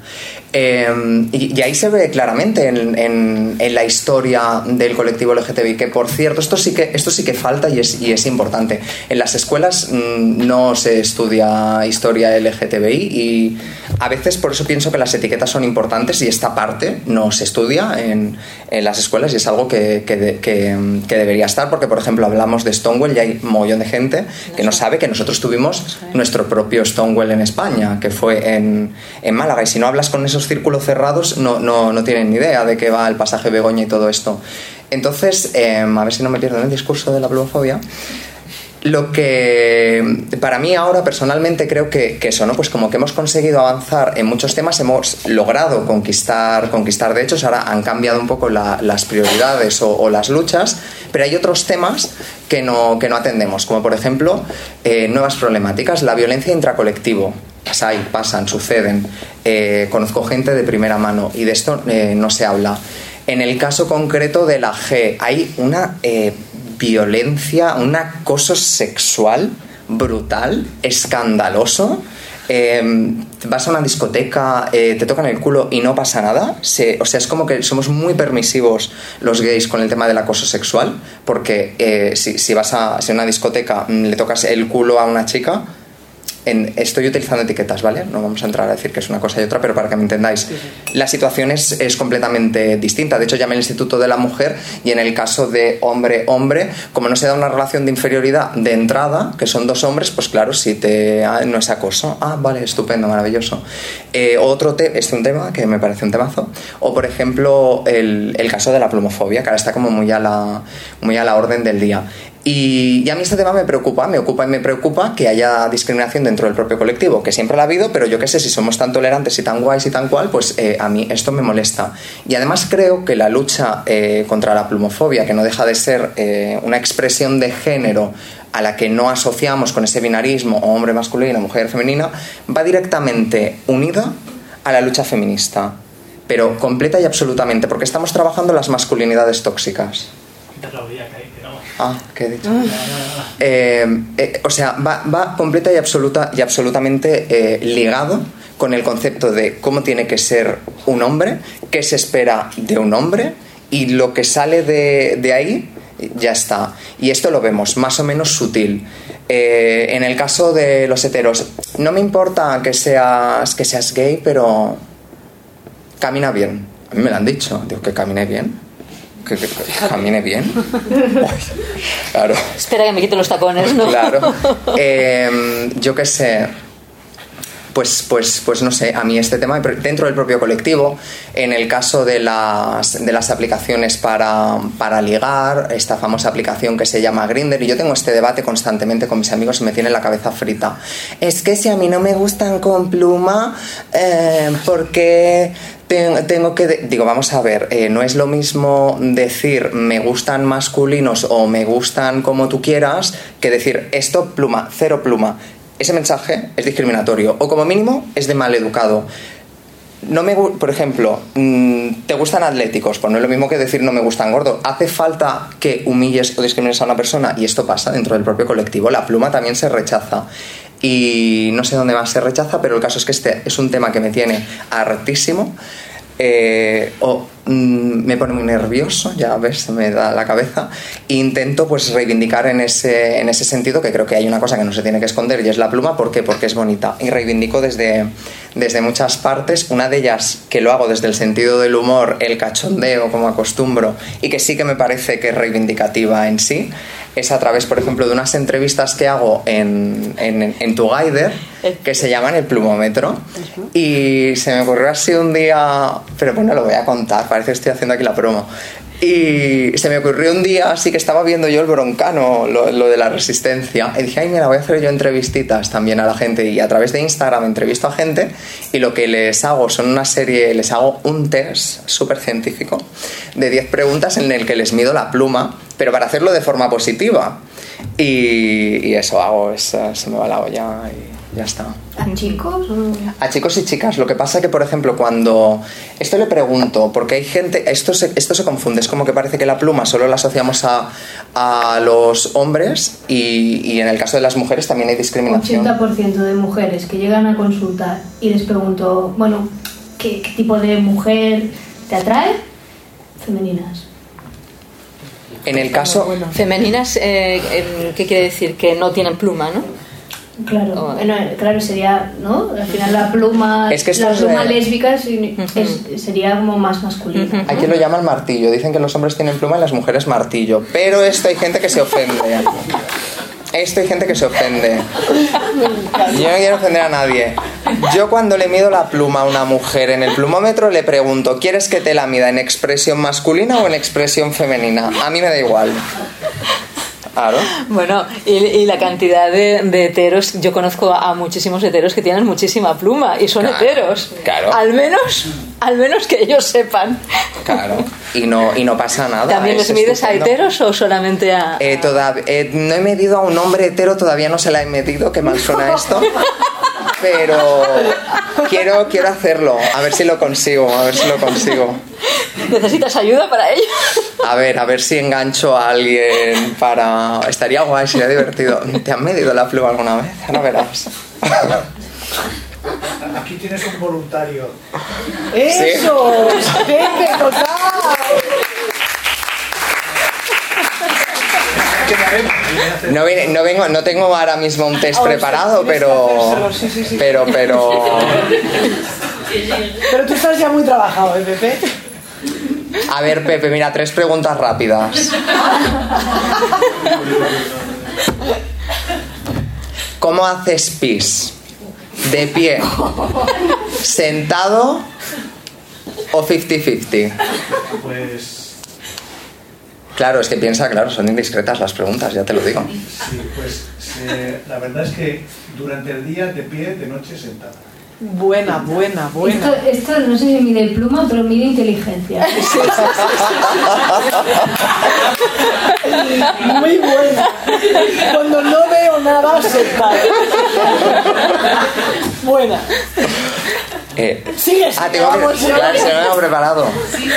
Eh, y, y ahí se ve claramente en, en- en la historia del colectivo LGTBI, que por cierto, esto sí que, esto sí que falta y es, y es importante. En las escuelas mm, no se estudia historia LGTBI y a veces por eso pienso que las etiquetas son importantes y esta parte no se estudia en, en las escuelas y es algo que, que de- que, que debería estar, porque por ejemplo hablamos de Stonewall y hay un montón de gente que no sabe que nosotros tuvimos nuestro propio Stonewall en España, que fue en, en Málaga. Y si no hablas con esos círculos cerrados, no, no, no tienen ni idea de qué va el pasaje Begoña y todo esto. Entonces, em, a ver si no me pierdo en el discurso de la plumofobia. Lo que para mí ahora personalmente creo que, eso, ¿no? Pues como que hemos conseguido avanzar en muchos temas, hemos logrado conquistar, conquistar derechos, ahora han cambiado un poco la- las prioridades o, o las luchas, pero hay otros temas que no, que no atendemos, como por ejemplo eh, nuevas problemáticas, la violencia intracolectivo. Pasan, suceden. Eh, conozco gente de primera mano y de esto eh, no se habla. En el caso concreto de la G, hay una eh, violencia, un acoso sexual brutal, escandaloso. Eh, vas a una discoteca, te tocan el culo y no pasa nada. O sea, es como que somos muy permisivos los gays con el tema del acoso sexual, porque si, si vas a, si una discoteca mm, le tocas el culo a una chica, en- estoy utilizando etiquetas, ¿vale? No vamos a entrar a decir que es una cosa y otra, pero para que me entendáis. La situación es, es completamente distinta. De hecho, llamé al Instituto de la Mujer y en el caso de hombre-hombre, como no se da una relación de inferioridad de entrada, que son dos hombres, pues claro, si te ah, no es acoso. Ah, vale, estupendo, maravilloso. Eh, otro te este es un tema que me parece un temazo. O, por ejemplo, el, el caso de la plumofobia, que ahora está como muy a la, muy a la orden del día. Y, a mí este tema me preocupa, me ocupa y me preocupa que haya discriminación dentro del propio colectivo, que siempre la ha habido, pero yo qué sé, si somos tan tolerantes y tan guays y tan cual, pues eh, a mí esto me molesta. Y además creo que la lucha eh, contra la plumofobia, que no deja de ser eh, una expresión de género a la que no asociamos con ese binarismo hombre masculino, mujer femenina, va directamente unida a la lucha feminista, pero completa y absolutamente, porque estamos trabajando las masculinidades tóxicas. Te Ah, ¿qué he dicho? Eh, eh, o sea, va, completa y, absoluta, y absolutamente eh, ligado con el concepto de cómo tiene que ser un hombre, qué se espera de un hombre y lo que sale de, de ahí ya está. Y esto lo vemos más o menos sutil. En el caso de los heteros, no me importa que seas, que seas gay, pero camina bien. A mí me lo han dicho, digo que camine bien. Que, que- que camine bien. Uy, claro. Espera que me quite los tacones, ¿no? Claro. Eh, yo qué sé. Pues, pues, pues no sé, a mí este tema dentro del propio colectivo, en el caso de las, de las aplicaciones para, para ligar, esta famosa aplicación que se llama Grinder, y yo tengo este debate constantemente con mis amigos y me tiene la cabeza frita. Es que si a mí no me gustan con pluma, eh, ¿por qué tengo que... Digo, vamos a ver, eh, no es lo mismo decir me gustan masculinos o me gustan como tú quieras que decir esto pluma, cero pluma. Ese mensaje es discriminatorio o como mínimo es de mal educado. No me, por ejemplo, mm, ¿te gustan atléticos? Pues no es lo mismo que decir no me gustan gordos. Hace falta que humilles o discrimines a una persona y esto pasa dentro del propio colectivo. La pluma también se rechaza. Y no sé dónde más se rechaza, pero el caso es que este es un tema que me tiene hartísimo. Eh, o mm, me pone muy nervioso, ya ves, me da la cabeza. E intento pues reivindicar en ese, en ese sentido que creo que hay una cosa que no se tiene que esconder y es la pluma. ¿Por qué? Porque es bonita. Y reivindico desde, desde muchas partes. Una de ellas que lo hago desde el sentido del humor, el cachondeo, como acostumbro, y que sí que me parece que es reivindicativa en sí, es a través, por ejemplo, de unas entrevistas que hago en, en, en tu Guider, que se llaman el plumómetro. Y se me ocurrió así un día, pero bueno, lo voy a contar, parece que estoy haciendo aquí la promo. Y se me ocurrió un día así que estaba viendo yo el broncano, lo, de la resistencia, y dije, ay, mira, voy a hacer yo entrevistitas también a la gente. Y a través de Instagram entrevisto a gente y lo que les hago son una serie, les hago un test súper científico de 10 preguntas en el que les mido la pluma, pero para hacerlo de forma positiva. Y, eso hago, es, se me va la olla y ya está. ¿A chicos? o- A chicos y chicas, lo que pasa que, por ejemplo, cuando... Esto le pregunto, porque hay gente... Esto se, esto se confunde, es como que parece que la pluma solo la asociamos a, a los hombres y, y en el caso de las mujeres también hay discriminación. 80% de mujeres que llegan a consultar y les pregunto, bueno, ¿qué, qué tipo de mujer te atrae? Femeninas. En el caso... Femeninas, eh, eh, ¿qué quiere decir? Que no tienen pluma, ¿no? Claro, Oh. bueno, claro, sería, ¿no? Al final la pluma, Es que la es pluma de- lésbica es- sería como más masculina. Hay quien lo llama el martillo. Dicen que los hombres tienen pluma y las mujeres martillo. Pero esto hay gente que se ofende. Esto hay gente que se ofende. Yo no quiero ofender a nadie. Yo cuando le mido la pluma a una mujer en el plumómetro le pregunto, ¿quieres que te la mida en expresión masculina o en expresión femenina? A mí me da igual. Claro. Bueno, y, y la cantidad de, de heteros, yo conozco a muchísimos heteros que tienen muchísima pluma y son Claro, heteros. claro. Al menos, al menos que ellos sepan. Claro. Y no, y no pasa nada. ¿También es les mides a heteros o solamente a.? Eh, eh, no he medido a un hombre hetero, todavía no se la he medido, qué mal suena esto. Pero quiero, quiero hacerlo, a ver si lo consigo, a ver si lo consigo. ¿Necesitas ayuda para ello? A ver, a ver si engancho a alguien para... Estaría guay, sería divertido. ¿Te han medido la pluma alguna vez? Ahora verás. Aquí tienes un voluntario. ¡Eso! ¡Pepe, total! que me haré- No, vine- no vengo, no tengo ahora mismo un test Ahora preparado, pero, hacérselo, sí, sí, sí. pero, pero, Pero tú estás ya muy trabajado, ¿eh, Pepe? a ver, Pepe, mira, tres preguntas rápidas. ¿Cómo haces pis? ¿De pie? ¿Sentado? ¿O 50-50? Pues Claro, es que piensa, claro, son indiscretas las preguntas, ya te lo digo. sí, pues se- la verdad es que durante el día de pie, de noche sentada. Buena, buena, buena. esto no sé si mide pluma, pero mide inteligencia. Muy buena. Cuando no veo nada, se para. Buena. Eh, Ah, tengo vamos. Claro, se me ha preparado.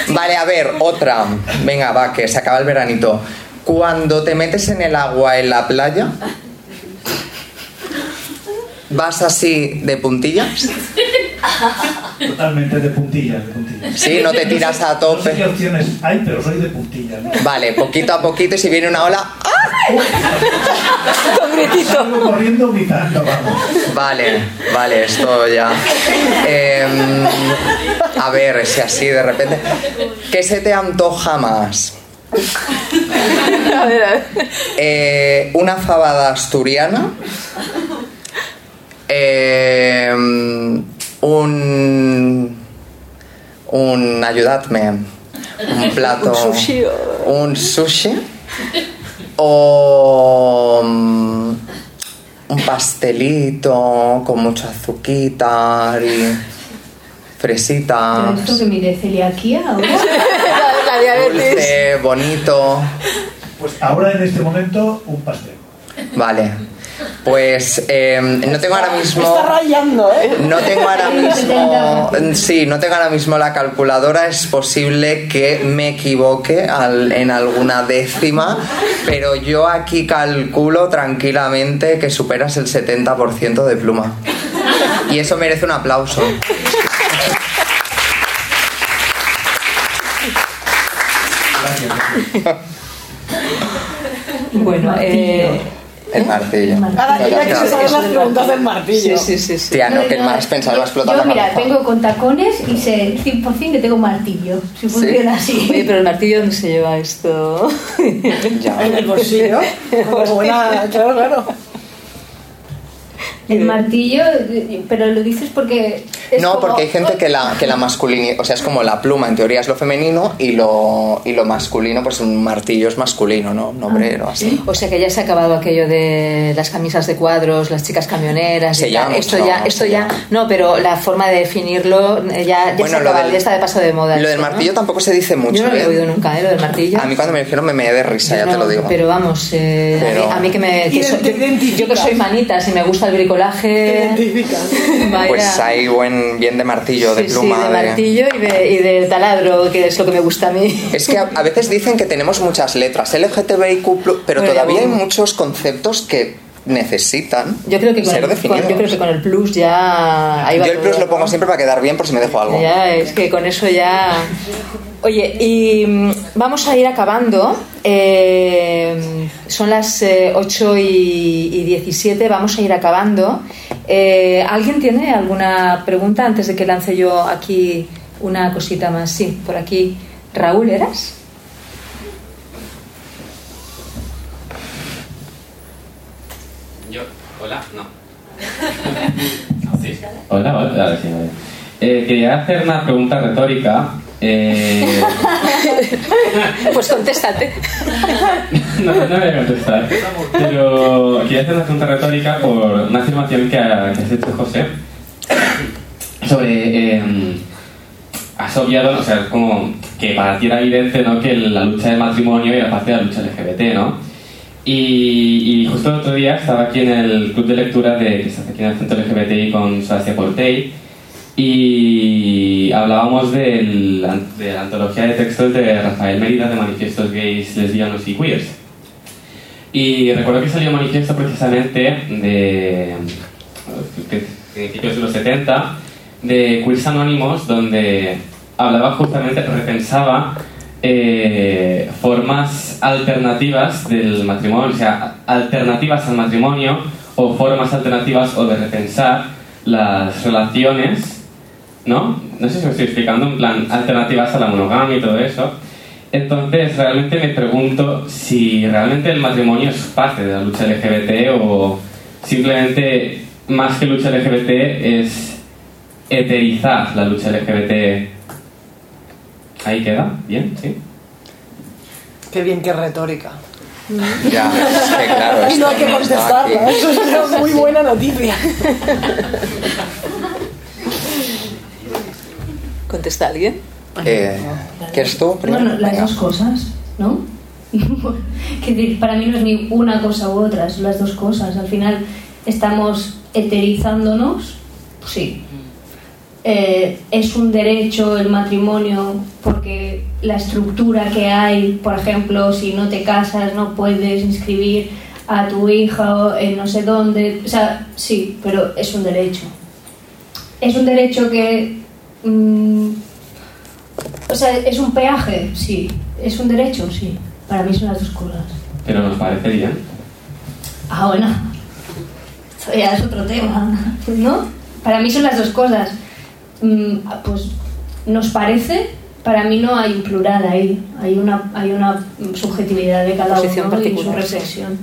Vale, a ver, otra. Venga, va, que se acaba el veranito. Cuando te metes en el agua en la playa, ¿vas así de puntillas? Totalmente de puntillas, de puntillas. Sí, no te tiras a No sé tope. qué opciones hay, pero soy de puntillas. ¿no? Vale, poquito a poquito y si viene una ola... Salgo corriendo gritando, vamos. Vale, vale, esto ya. Em, a ver, si así de repente... ¿Qué se te antoja más? A ver, a ver. Eh, una fabada asturiana. Eh, un. Un. Ayudadme. Un plato. Un sushi Un sushi. O. mm, Un pastelito con mucho azuquita y. Fresitas. esto que mide celiaquía ahora. La, la diabetes. Dulce, bonito. Pues ahora en este momento un pastel. Vale. Pues eh, no tengo ahora mismo. Está rayando, ¿eh? No tengo ahora mismo. Sí, no tengo ahora mismo la calculadora. Es posible que me equivoque al- en alguna décima, pero yo aquí calculo tranquilamente que superas el 70% de pluma. Y eso merece un aplauso. Bueno, eh, El martillo. Ahora que ya que se saben las preguntas del martillo. sí, sí, sí, sí. Tía, no, que más pensar, va a explotar Yo, la mira, cabeza. vengo con tacones y sé 100% que tengo martillo. Si funciona así. Oye, pero el martillo, ¿dónde se lleva esto? Ya. En el bolsillo. Como buena, claro, claro. El martillo, pero lo dices porque. es No, como- porque hay gente que la, que la masculinidad, o sea, es como la pluma en teoría es lo femenino y lo, y lo masculino, pues un martillo es masculino, ¿no? Un obrero, así. O sea que ya se ha acabado aquello de las camisas de cuadros, las chicas camioneras. Se y llama esto mucho, ya, esto se ya, no, pero la forma de definirlo eh, ya, ya se Bueno, ha lo acabado, del- ya está de paso de moda. Lo del esto, ¿no? martillo tampoco se dice mucho, Yo no lo he ¿eh? oído nunca, ¿eh? Lo del martillo. A mí cuando me dijeron me meé de risa, ya No, te lo digo. Pero vamos, eh, Pero- A, mí, a mí que me. que so- yo, yo que soy manitas y me gusta el bricolaje. Identificas. Pues hay buen, bien de martillo, de Sí, pluma. sí, de de- martillo y de, y de taladro, que es lo que me gusta a mí. Es que a, a veces dicen que tenemos muchas letras, LGTBIQ+, pero Bueno, todavía hay muchos conceptos que necesitan Yo creo que con, ser el, con- definidos. yo creo que con el plus ya. Ahí va Yo el plus lo pongo siempre para quedar bien por si me dejo algo. Ya, es que con eso ya. Oye, y mm, vamos a ir acabando. Eh, son las eh, 8 y, y 17, vamos a ir acabando. Eh, ¿Alguien tiene alguna pregunta antes de que lance yo aquí una cosita más? Sí, por aquí. Raúl, ¿eras? Yo, hola, no. ¿Sí? Hola, hola, ahora sí, vale. Eh, quería hacer una pregunta retórica. Eh, Pues contéstate. no, no voy a contestar, pero quería hacer una pregunta retórica por una afirmación que, ha- que has hecho, José, sobre... eh, has obviado, o sea, como que para ti era evidente ¿no? que la lucha del matrimonio era parte de la lucha LGBT, ¿no? Y, y justo el otro día estaba aquí en el club de lectura de, aquí en el centro LGBTI con Sebastián Portey y hablábamos del- de la antología de textos de Rafael Mérida de manifiestos gays, lesbianos y queers. Y recuerdo que salió manifiesto precisamente de principios de los 70 de Queers Anónimos donde hablaba justamente, repensaba eh, formas alternativas del matrimonio, o sea, alternativas al matrimonio o formas alternativas o de repensar las relaciones, ¿no? No sé si me estoy explicando, en plan, alternativas a la monogamia y todo eso. Entonces, realmente me pregunto si realmente el matrimonio es parte de la lucha LGBT o simplemente, más que lucha LGBT, es eterizar la lucha LGBT. Ahí queda, bien, sí. Qué bien, qué retórica. Ya, es que claro, Y no hay que contestarla, eso es una muy buena noticia. ¿Contesta alguien? Eh, ¿Quieres tú? primero? Bueno, las dos cosas, ¿no? que para mí no es ni una cosa u otra, son las dos cosas. Al final estamos eterizándonos, pues sí. Eh, es un derecho el matrimonio porque la estructura que hay, por ejemplo, si no te casas no puedes inscribir a tu hija en no sé dónde. O sea, sí, pero es un derecho. Es un derecho que... mm, o sea, ¿es un peaje? Sí. ¿Es un derecho? Sí. Para mí son las dos cosas. Pero nos parece bien. Ah, bueno. Ya es otro tema, ¿no? Para mí son las dos cosas. Mm, Pues nos parece, para mí no hay un plural ahí. Hay una, hay una subjetividad de cada Posición uno y su reflexión.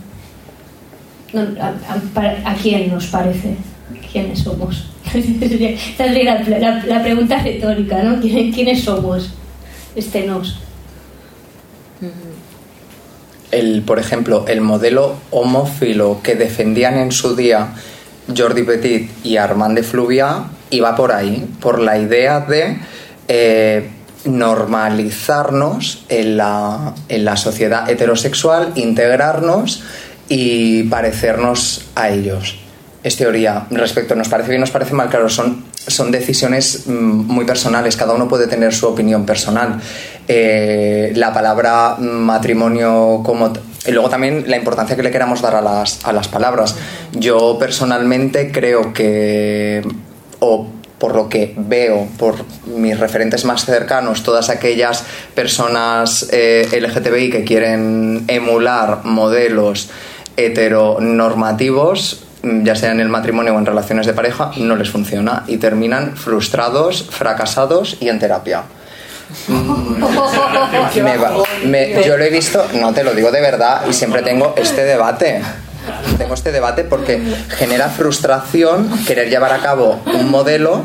No, a, a- ¿a quién nos parece? ¿Quiénes somos? Esta sería la, la- la pregunta retórica, ¿no? ¿Quién- ¿Quiénes somos? Este nos. el, por ejemplo, el modelo homófilo que defendían en su día Jordi Petit y Armand de Fluvia iba por ahí, por la idea de eh, normalizarnos en la, en la sociedad heterosexual, integrarnos y parecernos a ellos. Es teoría. Respecto, nos parece bien, nos parece mal, claro, son, son decisiones mm, muy personales, cada uno puede tener su opinión personal. Eh, la palabra matrimonio como... Y luego también la importancia que le queramos dar a las, a las palabras. Yo personalmente creo que, o por lo que veo, por mis referentes más cercanos, todas aquellas personas eh, LGTBI que quieren emular modelos heteronormativos, mm, ya sea en el matrimonio o en relaciones de pareja, no les funciona y terminan frustrados, fracasados y en terapia. Me va- me- yo lo he visto, no te lo digo de verdad, y siempre tengo este debate. Tengo este debate porque genera frustración querer llevar a cabo un modelo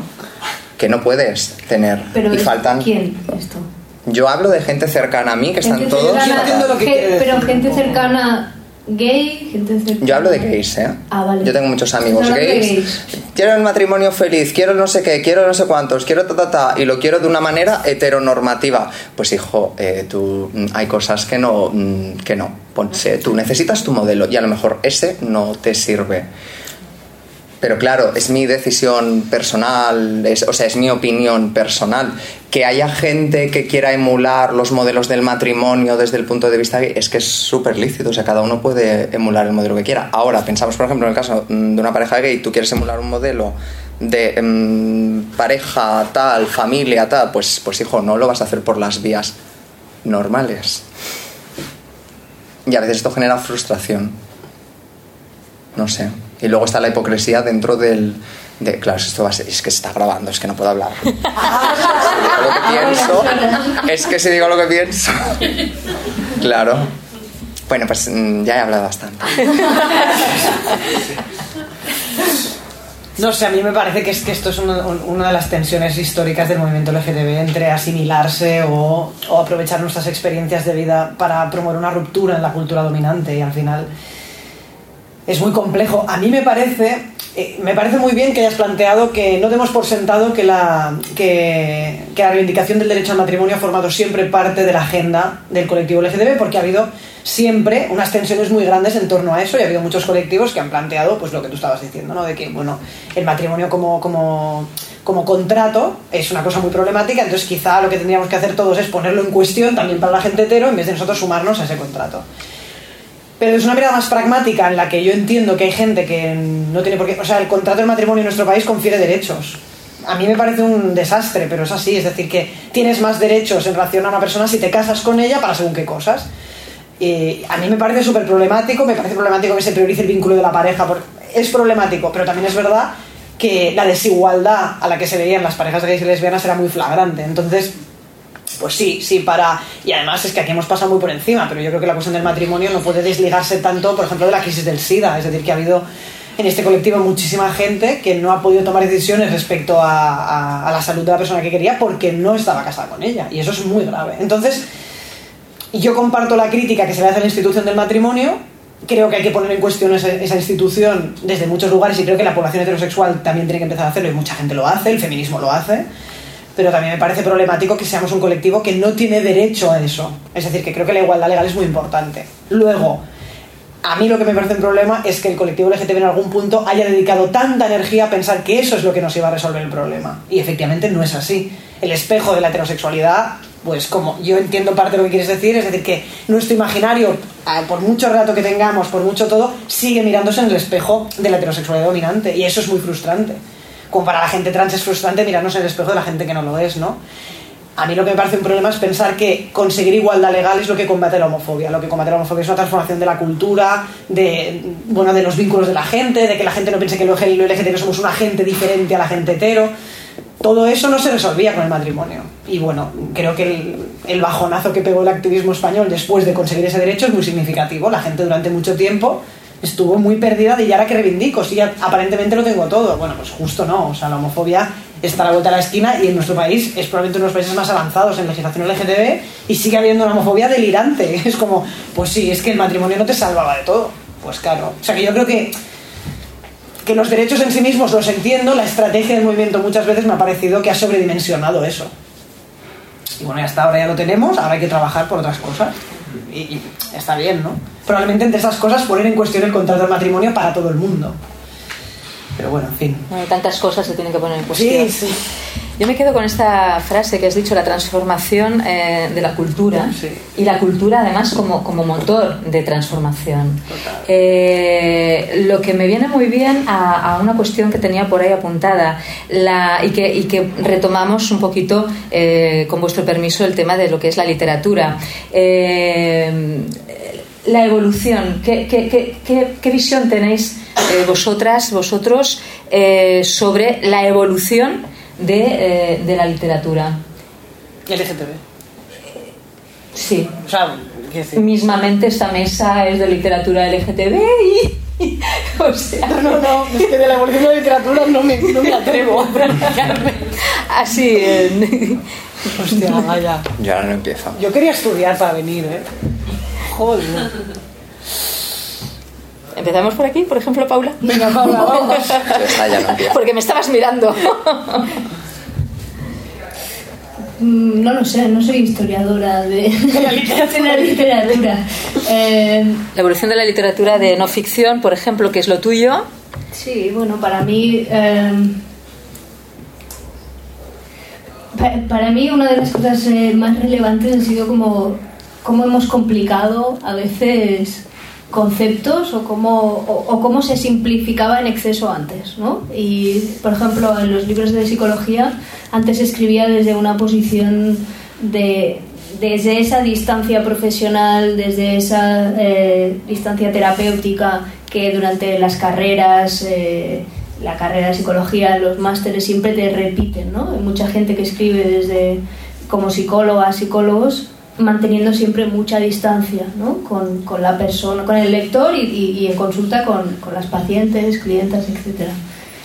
que no puedes tener. Pero y faltan. ¿Quién esto? Yo hablo de gente cercana a mí que están todos. cercana- lo que. Pero gente cercana gay, gente cercana... Yo hablo de gays, ¿eh? Ah, vale. Yo tengo muchos amigos gays. Quiero el matrimonio feliz, quiero no sé qué, quiero no sé cuántos, quiero ta ta ta, y lo quiero de una manera heteronormativa. Pues hijo, eh, tú mm, hay cosas que no, mm, que no. Tú necesitas tu modelo y a lo mejor ese no te sirve. Pero claro, es mi decisión personal, es- o sea, es mi opinión personal. Que haya gente que quiera emular los modelos del matrimonio desde el punto de vista es que es súper lícito, o sea, cada uno puede emular el modelo que quiera. Ahora, pensamos, por ejemplo, en el caso mm, de una pareja gay, tú quieres emular un modelo de mm, pareja tal, familia tal, pues, pues hijo, no lo vas a hacer por las vías normales. Y a veces esto genera frustración. No sé. Y luego está la hipocresía dentro del... De, claro, esto va a ser, es que se está grabando, es que no puedo hablar. Si digo lo que pienso, es que si digo lo que pienso. Claro. Bueno, pues mm, ya he hablado bastante. No sé, a mí me parece que, es, que esto es una, un- una de las tensiones históricas del movimiento LGTB entre asimilarse o, o aprovechar nuestras experiencias de vida para promover una ruptura en la cultura dominante y al final es muy complejo. A mí me parece, eh, me parece muy bien que hayas planteado que no demos por sentado que la, que, la reivindicación del derecho al matrimonio ha formado siempre parte de la agenda del colectivo LGTB porque ha habido siempre unas tensiones muy grandes en torno a eso y ha habido muchos colectivos que han planteado pues lo que tú estabas diciendo, ¿no? De que, bueno, el matrimonio como, como, como contrato es una cosa muy problemática, entonces quizá lo que tendríamos que hacer todos es ponerlo en cuestión también para la gente hetero en vez de nosotros sumarnos a ese contrato. Pero es una mirada más pragmática en la que yo entiendo que hay gente que no tiene por qué. O sea, el contrato de matrimonio en nuestro país confiere derechos a mí me parece un desastre, pero es así. Es decir, que tienes más derechos en relación a una persona si te casas con ella para según qué cosas. Y a mí me parece súper problemático, me parece problemático que se priorice el vínculo de la pareja. por- Es problemático, pero también es verdad que la desigualdad a la que se veían las parejas gays y lesbianas era muy flagrante. Entonces, pues sí, sí, para... Y además es que aquí hemos pasado muy por encima, pero yo creo que la cuestión del matrimonio no puede desligarse tanto, por ejemplo, de la crisis del SIDA. Es decir, que ha habido en este colectivo muchísima gente que no ha podido tomar decisiones respecto a, a- a la salud de la persona que quería porque no estaba casada con ella. Y eso es muy grave. Entonces, yo comparto la crítica que se le hace a la institución del matrimonio. Creo que hay que poner en cuestión esa, esa institución desde muchos lugares y creo que la población heterosexual también tiene que empezar a hacerlo y mucha gente lo hace, el feminismo lo hace pero también me parece problemático que seamos un colectivo que no tiene derecho a eso. Es decir, que creo que la igualdad legal es muy importante. Luego, a mí lo que me parece un problema es que el colectivo LGTB en algún punto haya dedicado tanta energía a pensar que eso es lo que nos iba a resolver el problema. Y efectivamente no es así. El espejo de la heterosexualidad, pues como yo entiendo parte de lo que quieres decir, es decir, que nuestro imaginario, por mucho rato que tengamos, por mucho todo, sigue mirándose en el espejo de la heterosexualidad dominante. Y eso es muy frustrante como para la gente trans es frustrante mirarnos en el espejo de la gente que no lo es, ¿no? A mí lo que me parece un problema es pensar que conseguir igualdad legal es lo que combate la homofobia. Lo que combate la homofobia es una transformación de la cultura, de, bueno, de los vínculos de la gente, de que la gente no piense que los LGTB somos una gente diferente a la gente hetero. Todo eso no se resolvía con el matrimonio. Y bueno, creo que el bajonazo que pegó el activismo español después de conseguir ese derecho es muy significativo. La gente durante mucho tiempo estuvo muy perdida de y ahora que reivindico, sí, aparentemente lo tengo todo. Bueno, pues justo no, o sea, la homofobia está a la vuelta de la esquina y en nuestro país es probablemente uno de los países más avanzados en legislación LGTB y sigue habiendo una homofobia delirante. Es como, pues sí, es que el matrimonio no te salvaba de todo. Pues claro, o sea que yo creo que que los derechos en sí mismos los entiendo, la estrategia del movimiento muchas veces me ha parecido que ha sobredimensionado eso. Y bueno, ya está, ahora ya lo tenemos, ahora hay que trabajar por otras cosas. Y, y está bien, ¿no? Probablemente entre esas cosas poner en cuestión el contrato del matrimonio para todo el mundo. Pero bueno, en fin. Bueno, tantas cosas se tienen que poner en cuestión. Sí, sí. Yo me quedo con esta frase que has dicho, la transformación eh, de la cultura Sí. y la cultura además como, como motor de transformación. Eh, lo que me viene muy bien a, a una cuestión que tenía por ahí apuntada la, y, que, y que retomamos un poquito, eh, con vuestro permiso, el tema de lo que es la literatura. La evolución, ¿qué, qué- qué- qué- qué visión tenéis eh, vosotras, vosotros, eh, sobre la evolución de, eh, de la literatura? LGTB. Sí. O sea, decir. Mismamente esta mesa es de literatura LGTB y... o sea, No, no, no, es que de la evolución de la literatura no me, no me atrevo. así... en- Hostia, vaya. Yo ahora no empiezo. Yo quería estudiar para venir, ¿eh? Joder. Empezamos por aquí, por ejemplo, Paula. Venga, Paula, vamos. Porque me estabas mirando. Mm, No lo sé, no soy historiadora de, de la literatura. Eh, La evolución de la literatura de no ficción, por ejemplo, que es lo tuyo. Sí, bueno, para mí. eh, pa- para mí, una de las cosas eh, más relevantes ha sido como cómo hemos complicado a veces conceptos o cómo, o, cómo se simplificaba en exceso antes, ¿no? Y, por ejemplo, en los libros de psicología, antes escribía desde una posición de desde esa distancia profesional, desde esa eh, distancia terapéutica que durante las carreras, eh, la carrera de psicología, los másteres siempre te repiten, ¿no? Hay mucha gente que escribe desde como psicóloga, psicólogos, manteniendo siempre mucha distancia ¿no? con, con la persona, con el lector y, y- y en consulta con, con las pacientes, clientas, etc.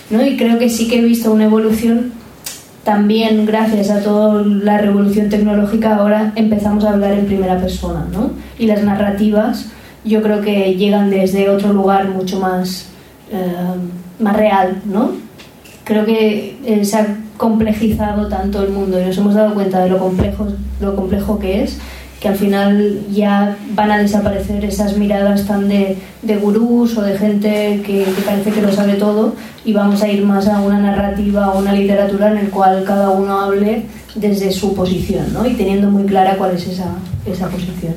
¿no? Y creo que sí que he visto una evolución también gracias a toda la revolución tecnológica ahora empezamos a hablar en primera persona ¿no? y las narrativas yo creo que llegan desde otro lugar mucho más, eh, más real ¿no? creo que se ha complejizado tanto el mundo y nos hemos dado cuenta de lo complejo, lo complejo que es que al final ya van a desaparecer esas miradas tan de, de gurús o de gente que, que parece que lo sabe todo y vamos a ir más a una narrativa o una literatura en el cual cada uno hable desde su posición ¿no? y teniendo muy clara cuál es esa, esa posición.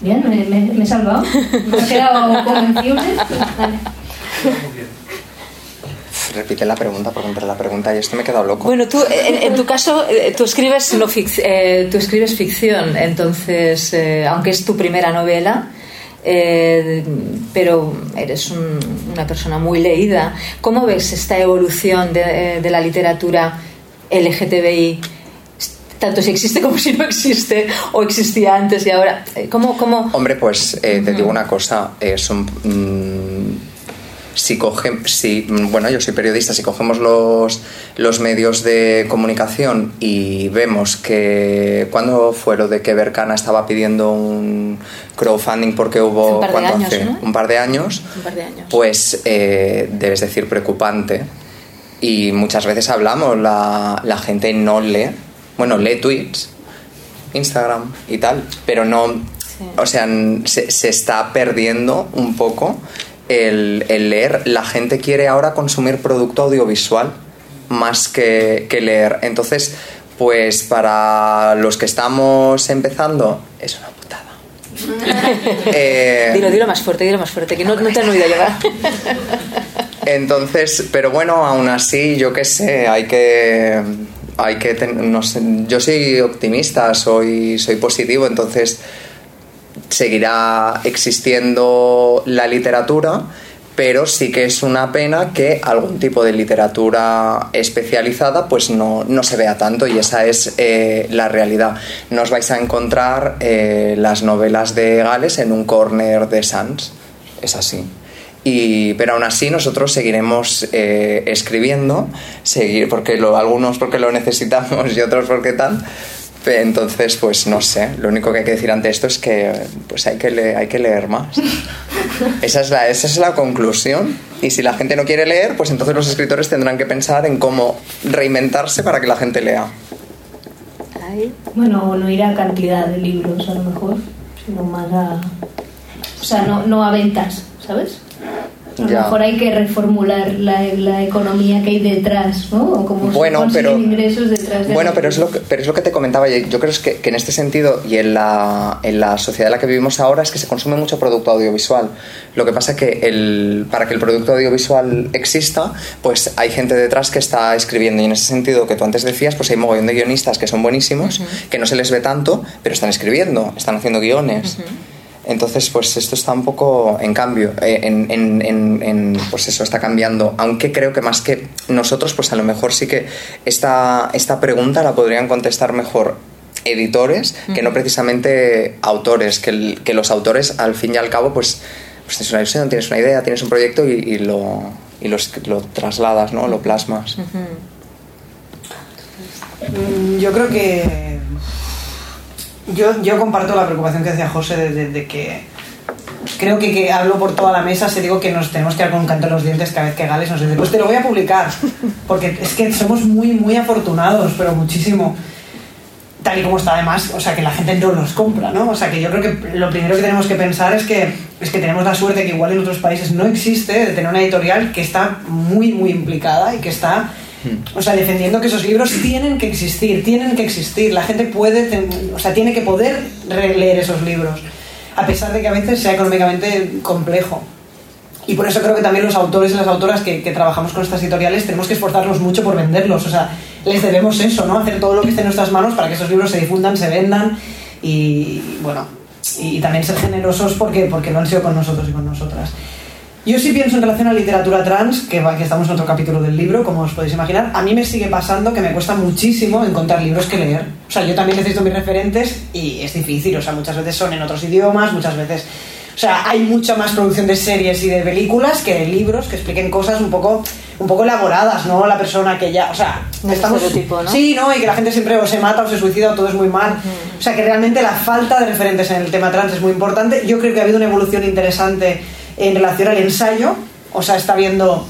Bien, me, me- me he salvado. ¿Me ha quedado convencible? Vale. Repite la pregunta, porque entre la pregunta y esto me he quedado loco. Bueno, tú, en, en tu caso, eh, tú escribes, no fic- eh, tú escribes ficción, entonces, eh, aunque es tu primera novela, eh, pero eres un- una persona muy leída. ¿Cómo ves esta evolución de, eh, de la literatura LGTBI? Tanto si existe como si no existe, o existía antes y ahora. Eh, ¿Cómo, cómo, Hombre, pues eh, te digo una cosa, eh, son, mm, si coge, si, bueno, yo soy periodista, si cogemos los, los medios de comunicación y vemos que cuando fue lo de que Bercana estaba pidiendo un crowdfunding porque hubo Un par de ¿cuánto años, hace? ¿no? un par de años, un par de años? pues eh, debes decir preocupante. Y muchas veces hablamos, la, la gente no lee, bueno, lee tweets, Instagram y tal, pero no, o sea, se, se está perdiendo un poco el, el leer. La gente quiere ahora consumir producto audiovisual más que, que leer. Entonces, pues para los que estamos empezando, es una putada. Eh, Dilo, dilo más fuerte, dilo más fuerte, que no, no te han oído llegar. Entonces, pero bueno, aún así, yo qué sé, hay que. Hay que ten- no sé, yo soy optimista, soy, soy positivo, entonces seguirá existiendo la literatura, pero sí que es una pena que algún tipo de literatura especializada pues no, no se vea tanto y esa es eh, la realidad. No os vais a encontrar eh, las novelas de Gales en un corner de Sans, es así. Y, pero aún así nosotros seguiremos eh, escribiendo, seguir, porque lo, algunos porque lo necesitamos y otros porque tal. Entonces, pues no sé, lo único que hay que decir ante esto es que pues hay que, le- hay que leer más. Esa es, la, esa es la conclusión. Y si la gente no quiere leer, pues entonces los escritores tendrán que pensar en cómo reinventarse para que la gente lea. Bueno, o no ir a cantidad de libros a lo mejor, sino más a... O sea, no, no a ventas, ¿sabes? A lo Ya. mejor hay que reformular la, la economía que hay detrás, ¿no? O cómo se Bueno, consiguen pero- ingresos detrás de Bueno, pero es, lo que, pero es lo que te comentaba. y Yo creo es que, que en este sentido y en la, en la sociedad en la que vivimos ahora es que se consume mucho producto audiovisual. Lo que pasa es que el, para que el producto audiovisual exista, pues hay gente detrás que está escribiendo. Y en ese sentido que tú antes decías, pues hay mogollón de guionistas que son buenísimos, que no se les ve tanto, pero están escribiendo, están haciendo guiones. Entonces, pues esto está un poco en cambio, eh, en, en- en- en, pues eso está cambiando, aunque creo que más que nosotros, pues a lo mejor sí que esta, esta pregunta la podrían contestar mejor editores que no precisamente autores, que, el- que los autores al fin y al cabo, pues, pues tienes una visión, tienes una idea, tienes un proyecto y, y lo, y los- lo trasladas, ¿no? lo plasmas. Mm, Yo creo que. Yo, yo comparto la preocupación que decía José de, de- de que. Creo que, que hablo por toda la mesa, se digo que nos tenemos que dar con un canto en los dientes cada vez que Gales nos dice, pues te lo voy a publicar. Porque es que somos muy, muy afortunados, pero muchísimo. Tal y como está además, o sea, que la gente no los compra, ¿no? O sea, que yo creo que lo primero que tenemos que pensar es que, es que tenemos la suerte que igual en otros países no existe de tener una editorial que está muy, muy implicada y que está o sea, defendiendo que esos libros tienen que existir, tienen que existir. La gente puede, o sea, tiene que poder releer esos libros, a pesar de que a veces sea económicamente complejo. Y por eso creo que también los autores y las autoras que, que trabajamos con estas editoriales tenemos que esforzarnos mucho por venderlos. O sea, les debemos eso, ¿no? Hacer todo lo que esté en nuestras manos para que esos libros se difundan, se vendan y, bueno, y, también ser generosos porque, porque lo han sido con nosotros y con nosotras. Yo sí pienso en relación a literatura trans, que, que estamos en otro capítulo del libro, como os podéis imaginar. A mí me sigue pasando que me cuesta muchísimo encontrar libros que leer. O sea, yo también necesito mis referentes y es difícil. O sea, muchas veces son en otros idiomas, muchas veces... O sea, hay mucha más producción de series y de películas que de libros que expliquen cosas un poco, un poco elaboradas, ¿no? La persona que ya... O sea, Un estereotipo, ¿no? Sí, ¿no? Y que la gente siempre o se mata o se suicida o todo es muy mal. O sea, que realmente la falta de referentes en el tema trans es muy importante. Yo creo que ha habido una evolución interesante en relación al ensayo. O sea, está viendo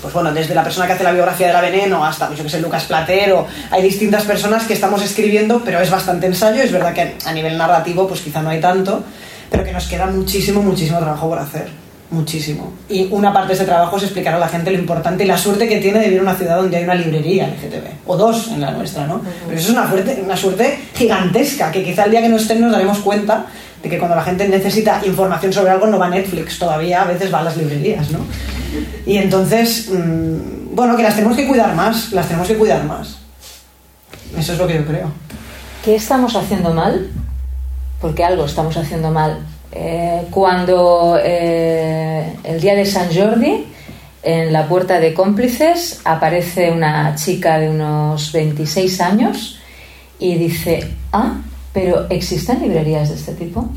pues bueno, desde la persona que hace la biografía de la Veneno hasta, pues yo que sé, Lucas Platero, hay distintas personas que estamos escribiendo, pero es bastante ensayo, es verdad que a nivel narrativo pues quizá no hay tanto, pero que nos queda muchísimo, muchísimo trabajo por hacer, muchísimo. Y una parte de ese trabajo es explicar a la gente lo importante y la suerte que tiene de vivir en una ciudad donde hay una librería LGTB, o dos en la nuestra, ¿no? Pero eso es una suerte, una suerte gigantesca, que quizá el día que no estén nos daremos cuenta de que cuando la gente necesita información sobre algo no va a Netflix, todavía a veces va a las librerías, ¿no? Y entonces, mm, bueno, que las tenemos que cuidar más, las tenemos que cuidar más. Eso es lo que yo creo. ¿Qué estamos haciendo mal? Porque algo estamos haciendo mal. Eh, cuando eh, el día de San Jordi, en la puerta de cómplices, aparece una chica de unos 26 años y dice, ah, pero ¿existen librerías de este tipo?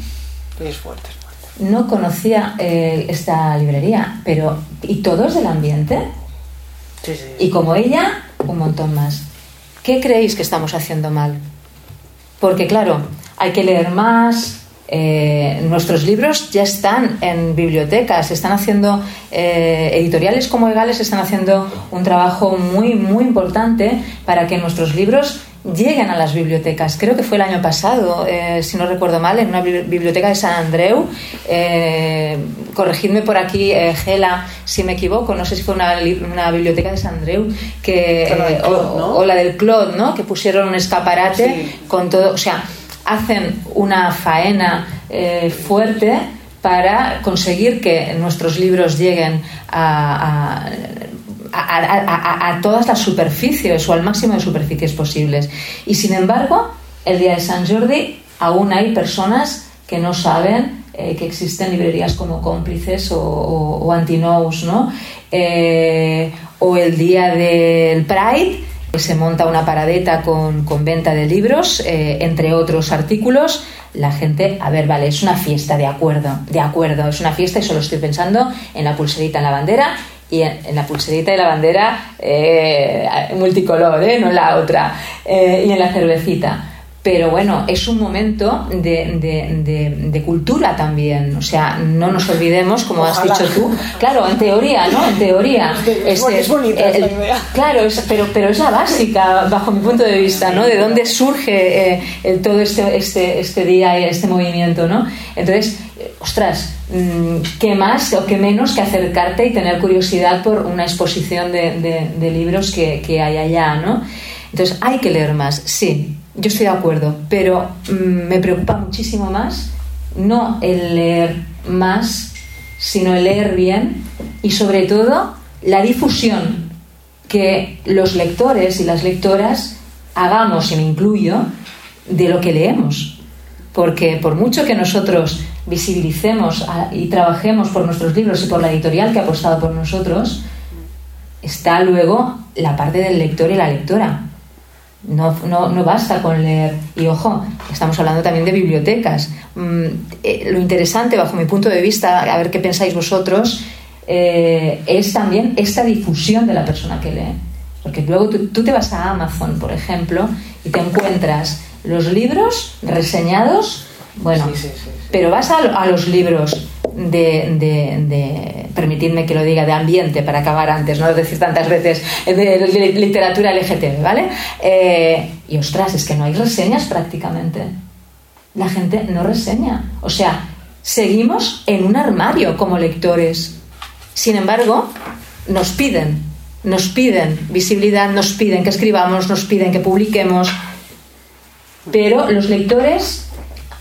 Es fuerte, es fuerte. No conocía eh, esta librería, pero ¿y todos del ambiente? Sí, sí. Y como ella, un montón más. ¿Qué creéis que estamos haciendo mal? Porque claro, hay que leer más. Eh, nuestros libros ya están en bibliotecas, están haciendo eh, editoriales como Egales están haciendo un trabajo muy muy importante para que nuestros libros lleguen a las bibliotecas. Creo que fue el año pasado, eh, si no recuerdo mal, en una bibli- biblioteca de San Andreu. Corregidme por aquí, Gela, si me equivoco. No sé si fue una, li- una biblioteca de San Andreu que, Clot, o, ¿no? o la del Clot, ¿no? Que pusieron un escaparate Sí. con todo. O sea, hacen una faena eh, fuerte para conseguir que nuestros libros lleguen a, a- a- todas las superficies o al máximo de superficies posibles. Y sin embargo, el día de San Jordi aún hay personas que no saben eh, que existen librerías como cómplices o, o, o antinous, ¿no? Eh, o el día del Pride, se monta una paradeta con, con venta de libros, eh, entre otros artículos. La gente, a ver, vale, es una fiesta, de acuerdo, de acuerdo, es una fiesta y solo estoy pensando en la pulserita en la bandera y en, la pulserita y la bandera eh, multicolor, ¿eh? no en la otra, y en la cervecita. Pero bueno, es un momento de, de- de- de cultura también. O sea, no nos olvidemos, como Ojalá. has dicho tú. Claro, en teoría, ¿no? En teoría. Es bon- es bonita esta idea. Claro, es- pero, pero es la básica, bajo mi punto de vista, ¿no? De dónde surge eh, el- todo este, este, este día y este movimiento, ¿no? Entonces, eh, ostras, mm, ¿qué más o qué menos que acercarte y tener curiosidad por una exposición de, de- de libros que, que hay allá, ¿no? Entonces, hay que leer más, sí, yo estoy de acuerdo, pero mm, me preocupa muchísimo más no el leer más, sino el leer bien y sobre todo la difusión que los lectores y las lectoras hagamos, y me incluyo, de lo que leemos. Porque por mucho que nosotros visibilicemos y trabajemos por nuestros libros y por la editorial que ha apostado por nosotros, está luego la parte del lector y la lectora. No, no, no basta con leer. Y ojo, estamos hablando también de bibliotecas. Mm, eh, lo interesante, bajo mi punto de vista, a ver qué pensáis vosotros, eh, es también esta difusión de la persona que lee. Porque luego tú, tú te vas a Amazon, por ejemplo, y te encuentras los libros reseñados, bueno, Sí, sí, sí, pero vas a, a los libros de, de- de- permitidme que lo diga, de ambiente, para acabar antes, no decir tantas veces, de, li- literatura LGTB, ¿vale? Eh, y ostras, es que no hay reseñas prácticamente. La gente no reseña. O sea, seguimos en un armario como lectores. Sin embargo, nos piden, nos piden visibilidad, nos piden que escribamos, nos piden que publiquemos. Pero los lectores,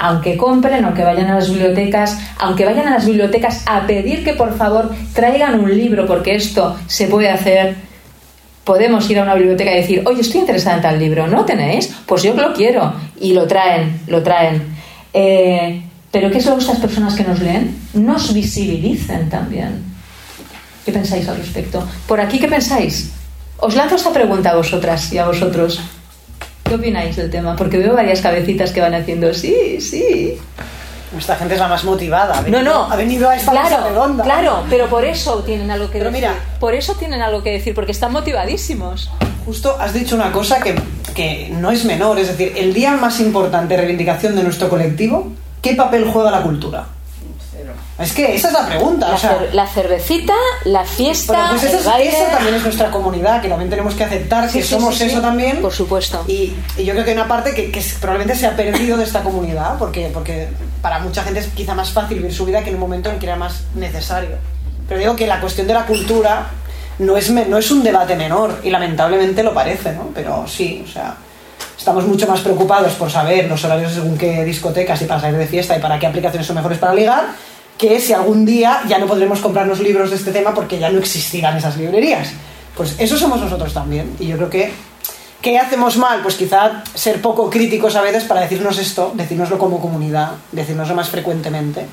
aunque compren, aunque vayan a las bibliotecas, aunque vayan a las bibliotecas a pedir que por favor traigan un libro porque esto se puede hacer, podemos ir a una biblioteca y decir, oye, estoy interesada en tal libro, ¿no tenéis? Pues yo lo quiero. Y lo traen, lo traen. Eh, pero ¿qué es lo que estas personas que nos leen? Nos visibilicen también. ¿Qué pensáis al respecto? ¿Por aquí qué pensáis? Os lanzo esta pregunta a vosotras y a vosotros. ¿Qué opináis del tema? Porque veo varias cabecitas que van haciendo sí, sí. Esta gente es la más motivada. Ha No, venido, no. Ha venido a esta mesa claro, redonda. claro, pero por eso tienen algo que Pero decir. mira. por eso tienen algo que decir, porque están motivadísimos. Justo has dicho una cosa que, que no es menor, es decir, el día más importante de reivindicación de nuestro colectivo, ¿qué papel juega la cultura? Es que esa es la pregunta. La, o sea, cer- la cervecita, la fiesta, Bueno, pues esa, el baile. también es nuestra comunidad, que también tenemos que aceptar Sí, que sí, somos sí, sí. eso también. Por supuesto. Y, y yo creo que hay una parte que, probablemente se ha perdido de esta comunidad, porque, porque para mucha gente es quizá más fácil vivir su vida que en un momento en que era más necesario. Pero digo que la cuestión de la cultura no es, me- no es un debate menor, y lamentablemente lo parece, ¿no? Pero sí, o sea, estamos mucho más preocupados por saber los horarios según qué discotecas y para salir de fiesta y para qué aplicaciones son mejores para ligar, que si algún día ya no podremos comprarnos libros de este tema porque ya no existirán esas librerías. Pues eso somos nosotros también. Y yo creo que, ¿qué hacemos mal? Pues quizá ser poco críticos a veces para decirnos esto, decírnoslo como comunidad, decírnoslo más frecuentemente.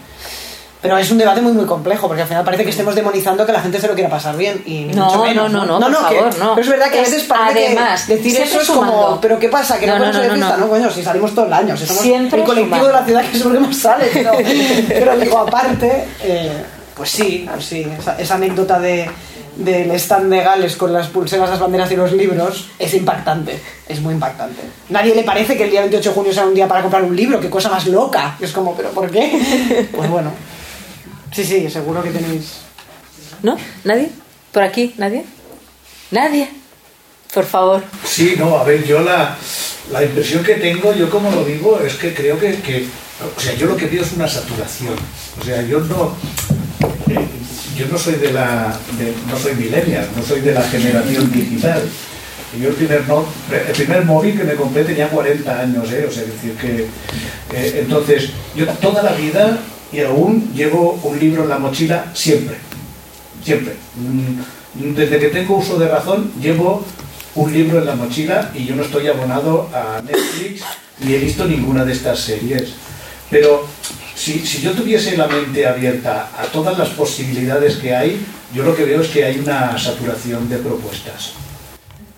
Pero es un debate muy muy complejo, porque al final parece que estemos demonizando que la gente se lo quiera pasar bien. Y No, mucho menos, no, no, no, por que- favor, no. Pero es verdad que a Es veces parece además, que decir eso es como, pero ¿qué pasa? Que no, No, no, podemos ir no, no, no. no, coño, si salimos todo el año, si somos Siempre el colectivo sumando. de la ciudad que más sale. Pero, pero digo, aparte, eh, pues sí, pues sí, esa, esa anécdota de del stand de Gales con las pulseras, las banderas y los libros es impactante, es muy impactante. Nadie le parece que el día 28 de junio sea un día para comprar un libro, qué cosa más loca. Es como, ¿pero por qué? Pues bueno, sí, sí, seguro que tenéis... ¿No? ¿Nadie? ¿Por aquí? ¿Nadie? ¿Nadie? Por favor. Sí, no, a ver, yo la, la impresión que tengo, yo como lo digo, es que creo que, que- o sea, yo lo que veo es una saturación. O sea, yo no, eh, yo no soy de la, de- no soy millennial, no soy de la generación digital. Y Yo el primer, no, el primer móvil que me compré tenía 40 años, ¿eh? o sea, es decir que, eh, entonces, yo toda la vida y aún llevo un libro en la mochila siempre, siempre. Mm, Desde que tengo uso de razón, llevo un libro en la mochila y yo no estoy abonado a Netflix ni he visto ninguna de estas series. Pero si, si yo tuviese la mente abierta a todas las posibilidades que hay, yo lo que veo es que hay una saturación de propuestas.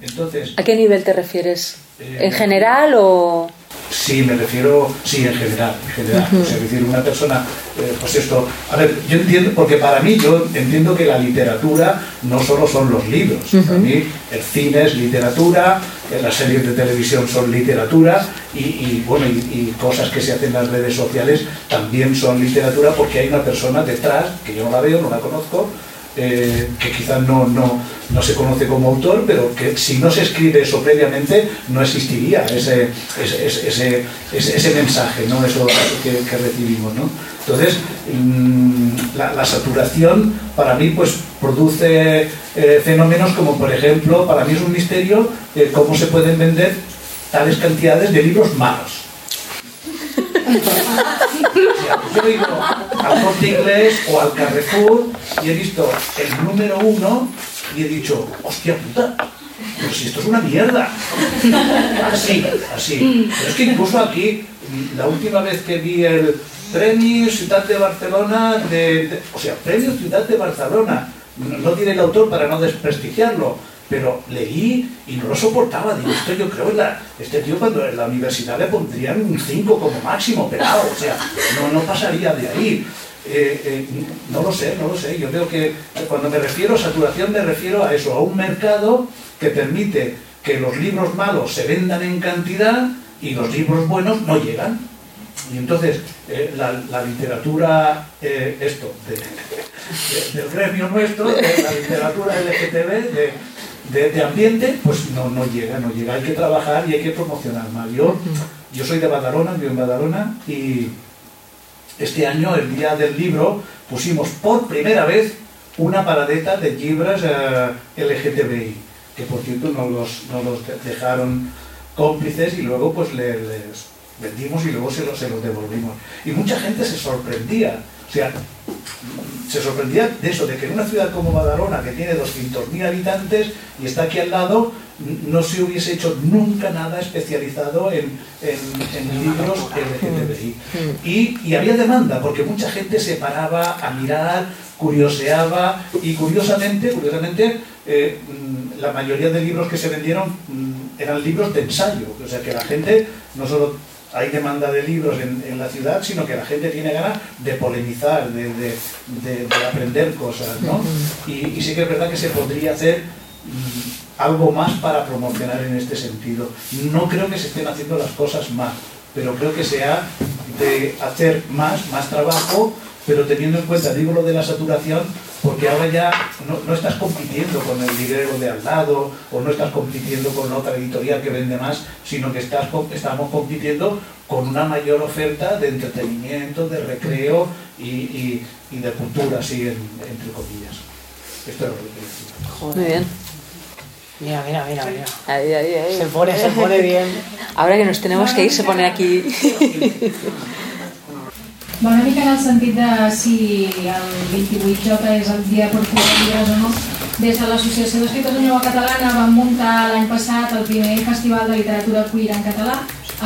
Entonces, ¿A qué nivel te refieres? Eh, ¿En general o...? Sí, me refiero, sí, en general, en general. O sea, es decir, una persona, eh, pues esto, a ver, yo entiendo, porque para mí yo entiendo que la literatura no solo son los libros, para mí el cine es literatura, eh, las series de televisión son literatura y, y, bueno, y, y cosas que se hacen en las redes sociales también son literatura porque hay una persona detrás, que yo no la veo, no la conozco, eh, que quizás no, no, no se conoce como autor, pero que si no se escribe eso previamente no existiría ese, ese, ese, ese, ese- mensaje, ¿no? eso que, que recibimos. ¿no? Entonces, mm, la, la saturación para mí pues, produce eh, fenómenos como, por ejemplo, para mí es un misterio eh, cómo se pueden vender tales cantidades de libros malos. O sea, Yo ido al corte inglés o al Carrefour y he visto el número uno y he dicho, hostia puta, pero si esto es una mierda. Así, así. Pero es que incluso aquí, la última vez que vi el Premio Ciudad de Barcelona, de, o sea, Premio Ciudad de Barcelona, no, no diré el autor para no desprestigiarlo, pero leí y no lo soportaba. Digo, esto yo creo la- este tío cuando en la universidad le pondrían un 5 como máximo, pelado, o sea, no, no pasaría de ahí. Eh, eh, no lo sé, no lo sé. Yo veo que cuando me refiero a saturación me refiero a eso, a un mercado que permite que los libros malos se vendan en cantidad y los libros buenos no llegan. Y entonces eh, la, literatura, esto, de- de- del gremio nuestro, de la literatura LGTB, de, de- de ambiente, pues no, no llega, no llega. Hay que trabajar y hay que promocionar más. Yo, yo soy de Badalona, vivo en Badalona y este año, el día del libro, pusimos por primera vez una paradeta de libros eh, LGTBI, que por cierto no los, no los de- dejaron cómplices y luego pues le- les vendimos y luego se los, se los devolvimos. Y mucha gente se sorprendía, o sea, se sorprendía de eso, de que en una ciudad como Badalona, que tiene 200.000 habitantes y está aquí al lado, no se hubiese hecho nunca nada especializado en, en- en libros LGTBI. Y, y había demanda, porque mucha gente se paraba a mirar, curioseaba, y curiosamente, curiosamente, eh, la mayoría de libros que se vendieron mm, eran libros de ensayo, o sea que la gente no solo hay demanda de libros en, en la ciudad, sino que la gente tiene ganas de polemizar, de, de- de- de aprender cosas, ¿no? Y, y sí que es verdad que se podría hacer mm, algo más para promocionar en este sentido. No creo que se estén haciendo las cosas mal, pero creo que se ha de hacer más, más trabajo, pero teniendo en cuenta, digo lo de la saturación, porque ahora ya no, no estás compitiendo con el librero de al lado o no estás compitiendo con otra editorial que vende más, sino que estás, estamos compitiendo con una mayor oferta de entretenimiento, de recreo y, y- y de cultura, así en- entre comillas. Esto es lo que quería decir. Muy bien. Mira, mira, mira, mira. Ahí, ahí, ahí. Se pone, se pone bien. Ahora que nos tenemos que ir, se pone aquí. Va una mica en el sentit de si el 28J és el dia per poder llibres o no. Des de l'Associació d'Escriptors Llengua Catalana vam muntar l'any passat el primer festival de literatura queer en català,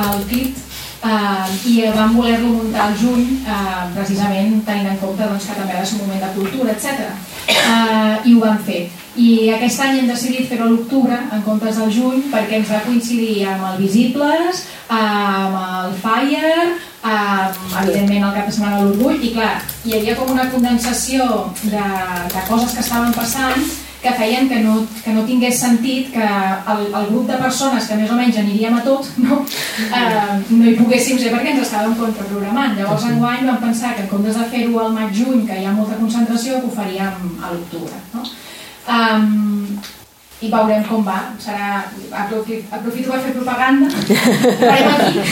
el CLIT, eh, i vam voler-lo muntar al juny eh, precisament tenint en compte doncs, que també de ser un moment de cultura, etc. Eh, I ho vam fer. I aquest any hem decidit fer-ho a l'octubre en comptes del juny perquè ens va coincidir amb el Visibles, amb el Fire, amb, evidentment el cap de setmana de l'Orgull i clar, hi havia com una condensació de, de coses que estaven passant que feien que no, que no tingués sentit que el, el grup de persones que més o menys aniríem a tot no, eh, no hi poguéssim ser perquè ens estàvem contraprogramant. Llavors enguany vam pensar que en comptes de fer-ho al maig-juny, que hi ha molta concentració, que ho faríem a l'octubre. No? Um, i veurem com va. Serà, aprofito, aprofito per fer propaganda. Farem aquí.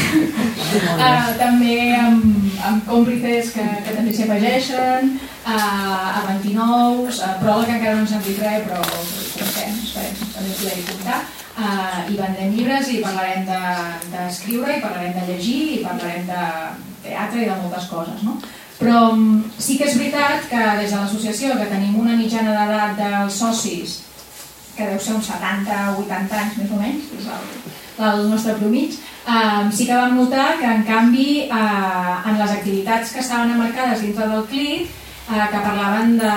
Uh, també amb, amb còmplices que, que també s'hi afegeixen, uh, a 29, uh, pròleg que encara no ens han dit res, però comptem, esperem també poder-hi comptar. Uh, I vendrem llibres i parlarem d'escriure, de, i parlarem de llegir, i parlarem de teatre i de moltes coses. No? Però um, sí que és veritat que des de l'associació, que tenim una mitjana d'edat dels socis que deu ser uns 70 o 80 anys més o menys, és el, el nostre promig, eh, sí que vam notar que en canvi eh, en les activitats que estaven emmarcades dintre del CLIC eh, que parlaven de,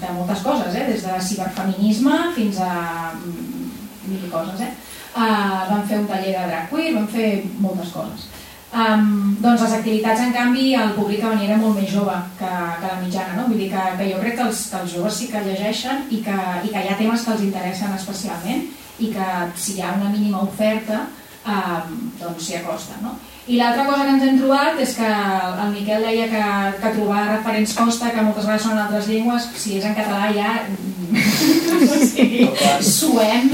de moltes coses, eh, des de ciberfeminisme fins a mm, mil coses. Eh? Eh, vam fer un taller de drag queer, vam fer moltes coses. Um, doncs les activitats, en canvi, el públic que venia era molt més jove que, que la mitjana, no? Vull dir que, que jo crec que els, que els joves sí que llegeixen i que, i que hi ha temes que els interessen especialment i que si hi ha una mínima oferta um, doncs s'hi acosta, no? I l'altra cosa que ens hem trobat és que el Miquel deia que, que trobar referents costa, que moltes vegades són en altres llengües, si és en català ja o sigui, suem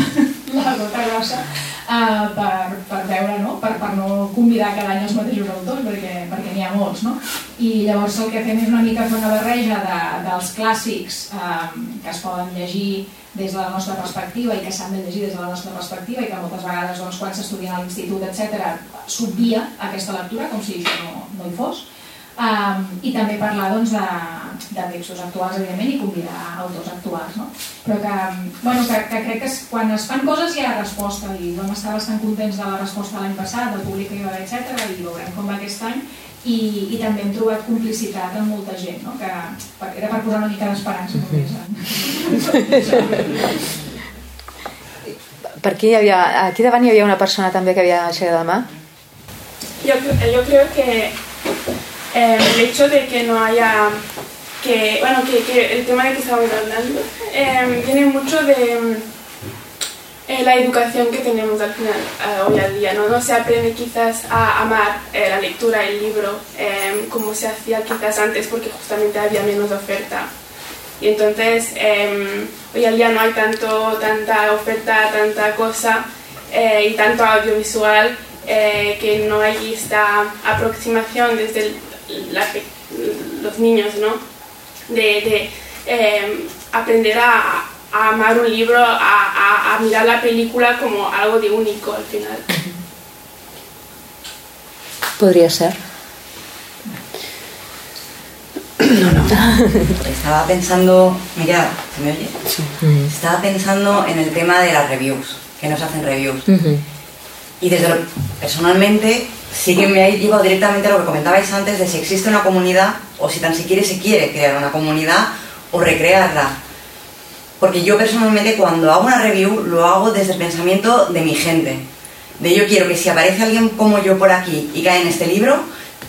la gota grossa uh, per, per veure, no? Per, per no convidar cada any els mateixos autors, perquè, perquè n'hi ha molts. No? I llavors el que fem és una mica fer una barreja de, dels clàssics um, que es poden llegir des de la nostra perspectiva i que s'han de llegir des de la nostra perspectiva i que moltes vegades doncs, quan s'estudien a l'institut, etc s'obvia aquesta lectura com si això no, no hi fos um, i també parlar doncs, de, de textos actuals, evidentment, i convidar autors actuals. No? Però que, bueno, que, que crec que es, quan es fan coses hi ha resposta i vam estar bastant contents de la resposta l'any passat, del públic que hi va haver, etc. i veurem com va aquest any i, i també hem trobat complicitat amb molta gent, no? que era per posar una mica d'esperança només. Per aquí, hi havia, aquí davant hi havia una persona també que havia aixecat la mà. Yo, yo creo que eh, el hecho de que no haya, que, bueno, que, que el tema de que estamos hablando eh, mucho de eh, la educación que tenemos al final, hoy al día, ¿no? No se aprende quizás a amar la lectura, el libro, como se hacía quizás antes porque justamente había menos oferta. Y entonces hoy al día no hay tanto, tanta oferta, tanta cosa y tanto audiovisual que no hay esta aproximación desde el los niños, ¿no? De, em, aprender a, amar un libro, a, mirar la película como algo de único al final. Podría ser. No, no. Estaba pensando, queda, ¿se me oye? Mm. Estaba pensando en el tema de las reviews, que nos hacen reviews. Y desde lo, personalmente sí que me ha llevado directamente a lo que comentabais antes de si existe una comunidad o si tan siquiera se quiere crear una comunidad o recrearla. Porque yo personalmente cuando hago una review lo hago desde el pensamiento de mi gente. De yo quiero que si aparece alguien como yo por aquí y cae en este libro,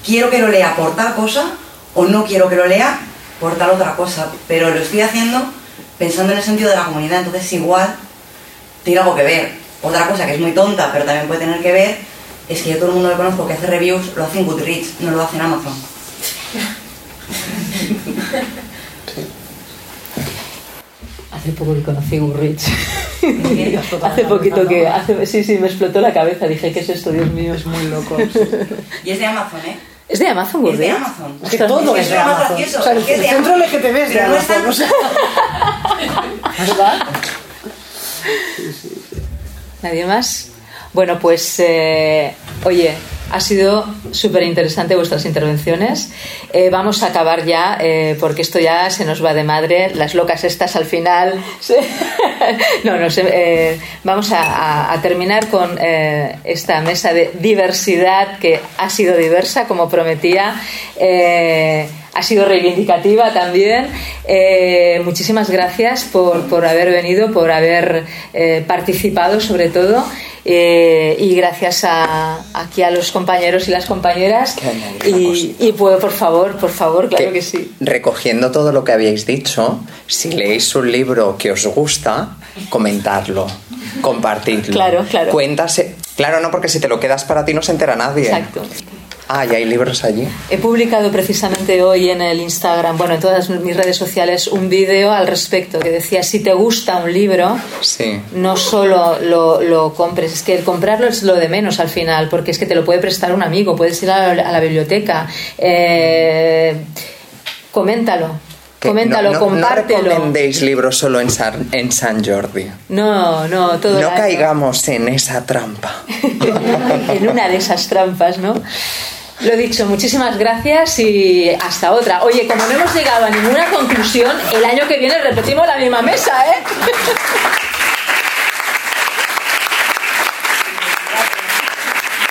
quiero que lo lea por tal cosa o no quiero que lo lea por tal otra cosa. Pero lo estoy haciendo pensando en el sentido de la comunidad, entonces igual tiene algo que ver. Otra cosa que es muy tonta, pero también puede tener que ver, es que yo todo el mundo que conozco que hace reviews lo hace en Goodreads, no lo hace en Amazon. Hace poco que conocí Goodreads. hace poquito que... Hace, sí, sí, me explotó la cabeza. Dije, ¿qué es esto, Dios mío? Es muy loco. y es de Amazon, ¿eh? ¿Es de Amazon Es de Amazon. Es que todo es, de Amazon. O sea, el centro LGTB es de Amazon. ¿Verdad? ¿Nadie más? Bueno, pues, eh, oye, Ha sido súper interesante vuestras intervenciones. Eh, vamos a acabar ya, eh, porque esto ya se nos va de madre. Las locas estas al final. no, no sé. Vamos a, terminar con esta mesa de diversidad que ha sido diversa, como prometía ha sido reivindicativa también. Eh, muchísimas gracias por, por, haber venido, por haber eh, participado sobre todo. Eh, y gracias a, aquí a los compañeros y las compañeras. Y, y pues, por favor, por favor, claro que, sí. Recogiendo todo lo que habéis dicho, si leéis un libro que os gusta, comentarlo, compartirlo. Claro, claro. Cuéntase. Claro, no, porque si te lo quedas para ti no se entera nadie. Exacto. Ah, y hay libros allí. He publicado precisamente hoy en el Instagram, bueno, en todas mis redes sociales, un vídeo al respecto que decía, si te gusta un libro, sí. no solo lo, lo, compres, es que el comprarlo es lo de menos al final, porque es que te lo puede prestar un amigo, puedes ir a la, a la biblioteca, eh, coméntalo, Coméntalo, no, no, compártelo. No recomendéis libros solo en San, en San Jordi. No, no, todo No caigamos en esa trampa. en una de esas trampas, ¿no? Lo dicho, muchísimas gracias y hasta otra. Oye, como no hemos llegado a ninguna conclusión, el año que viene repetimos la misma mesa, ¿eh?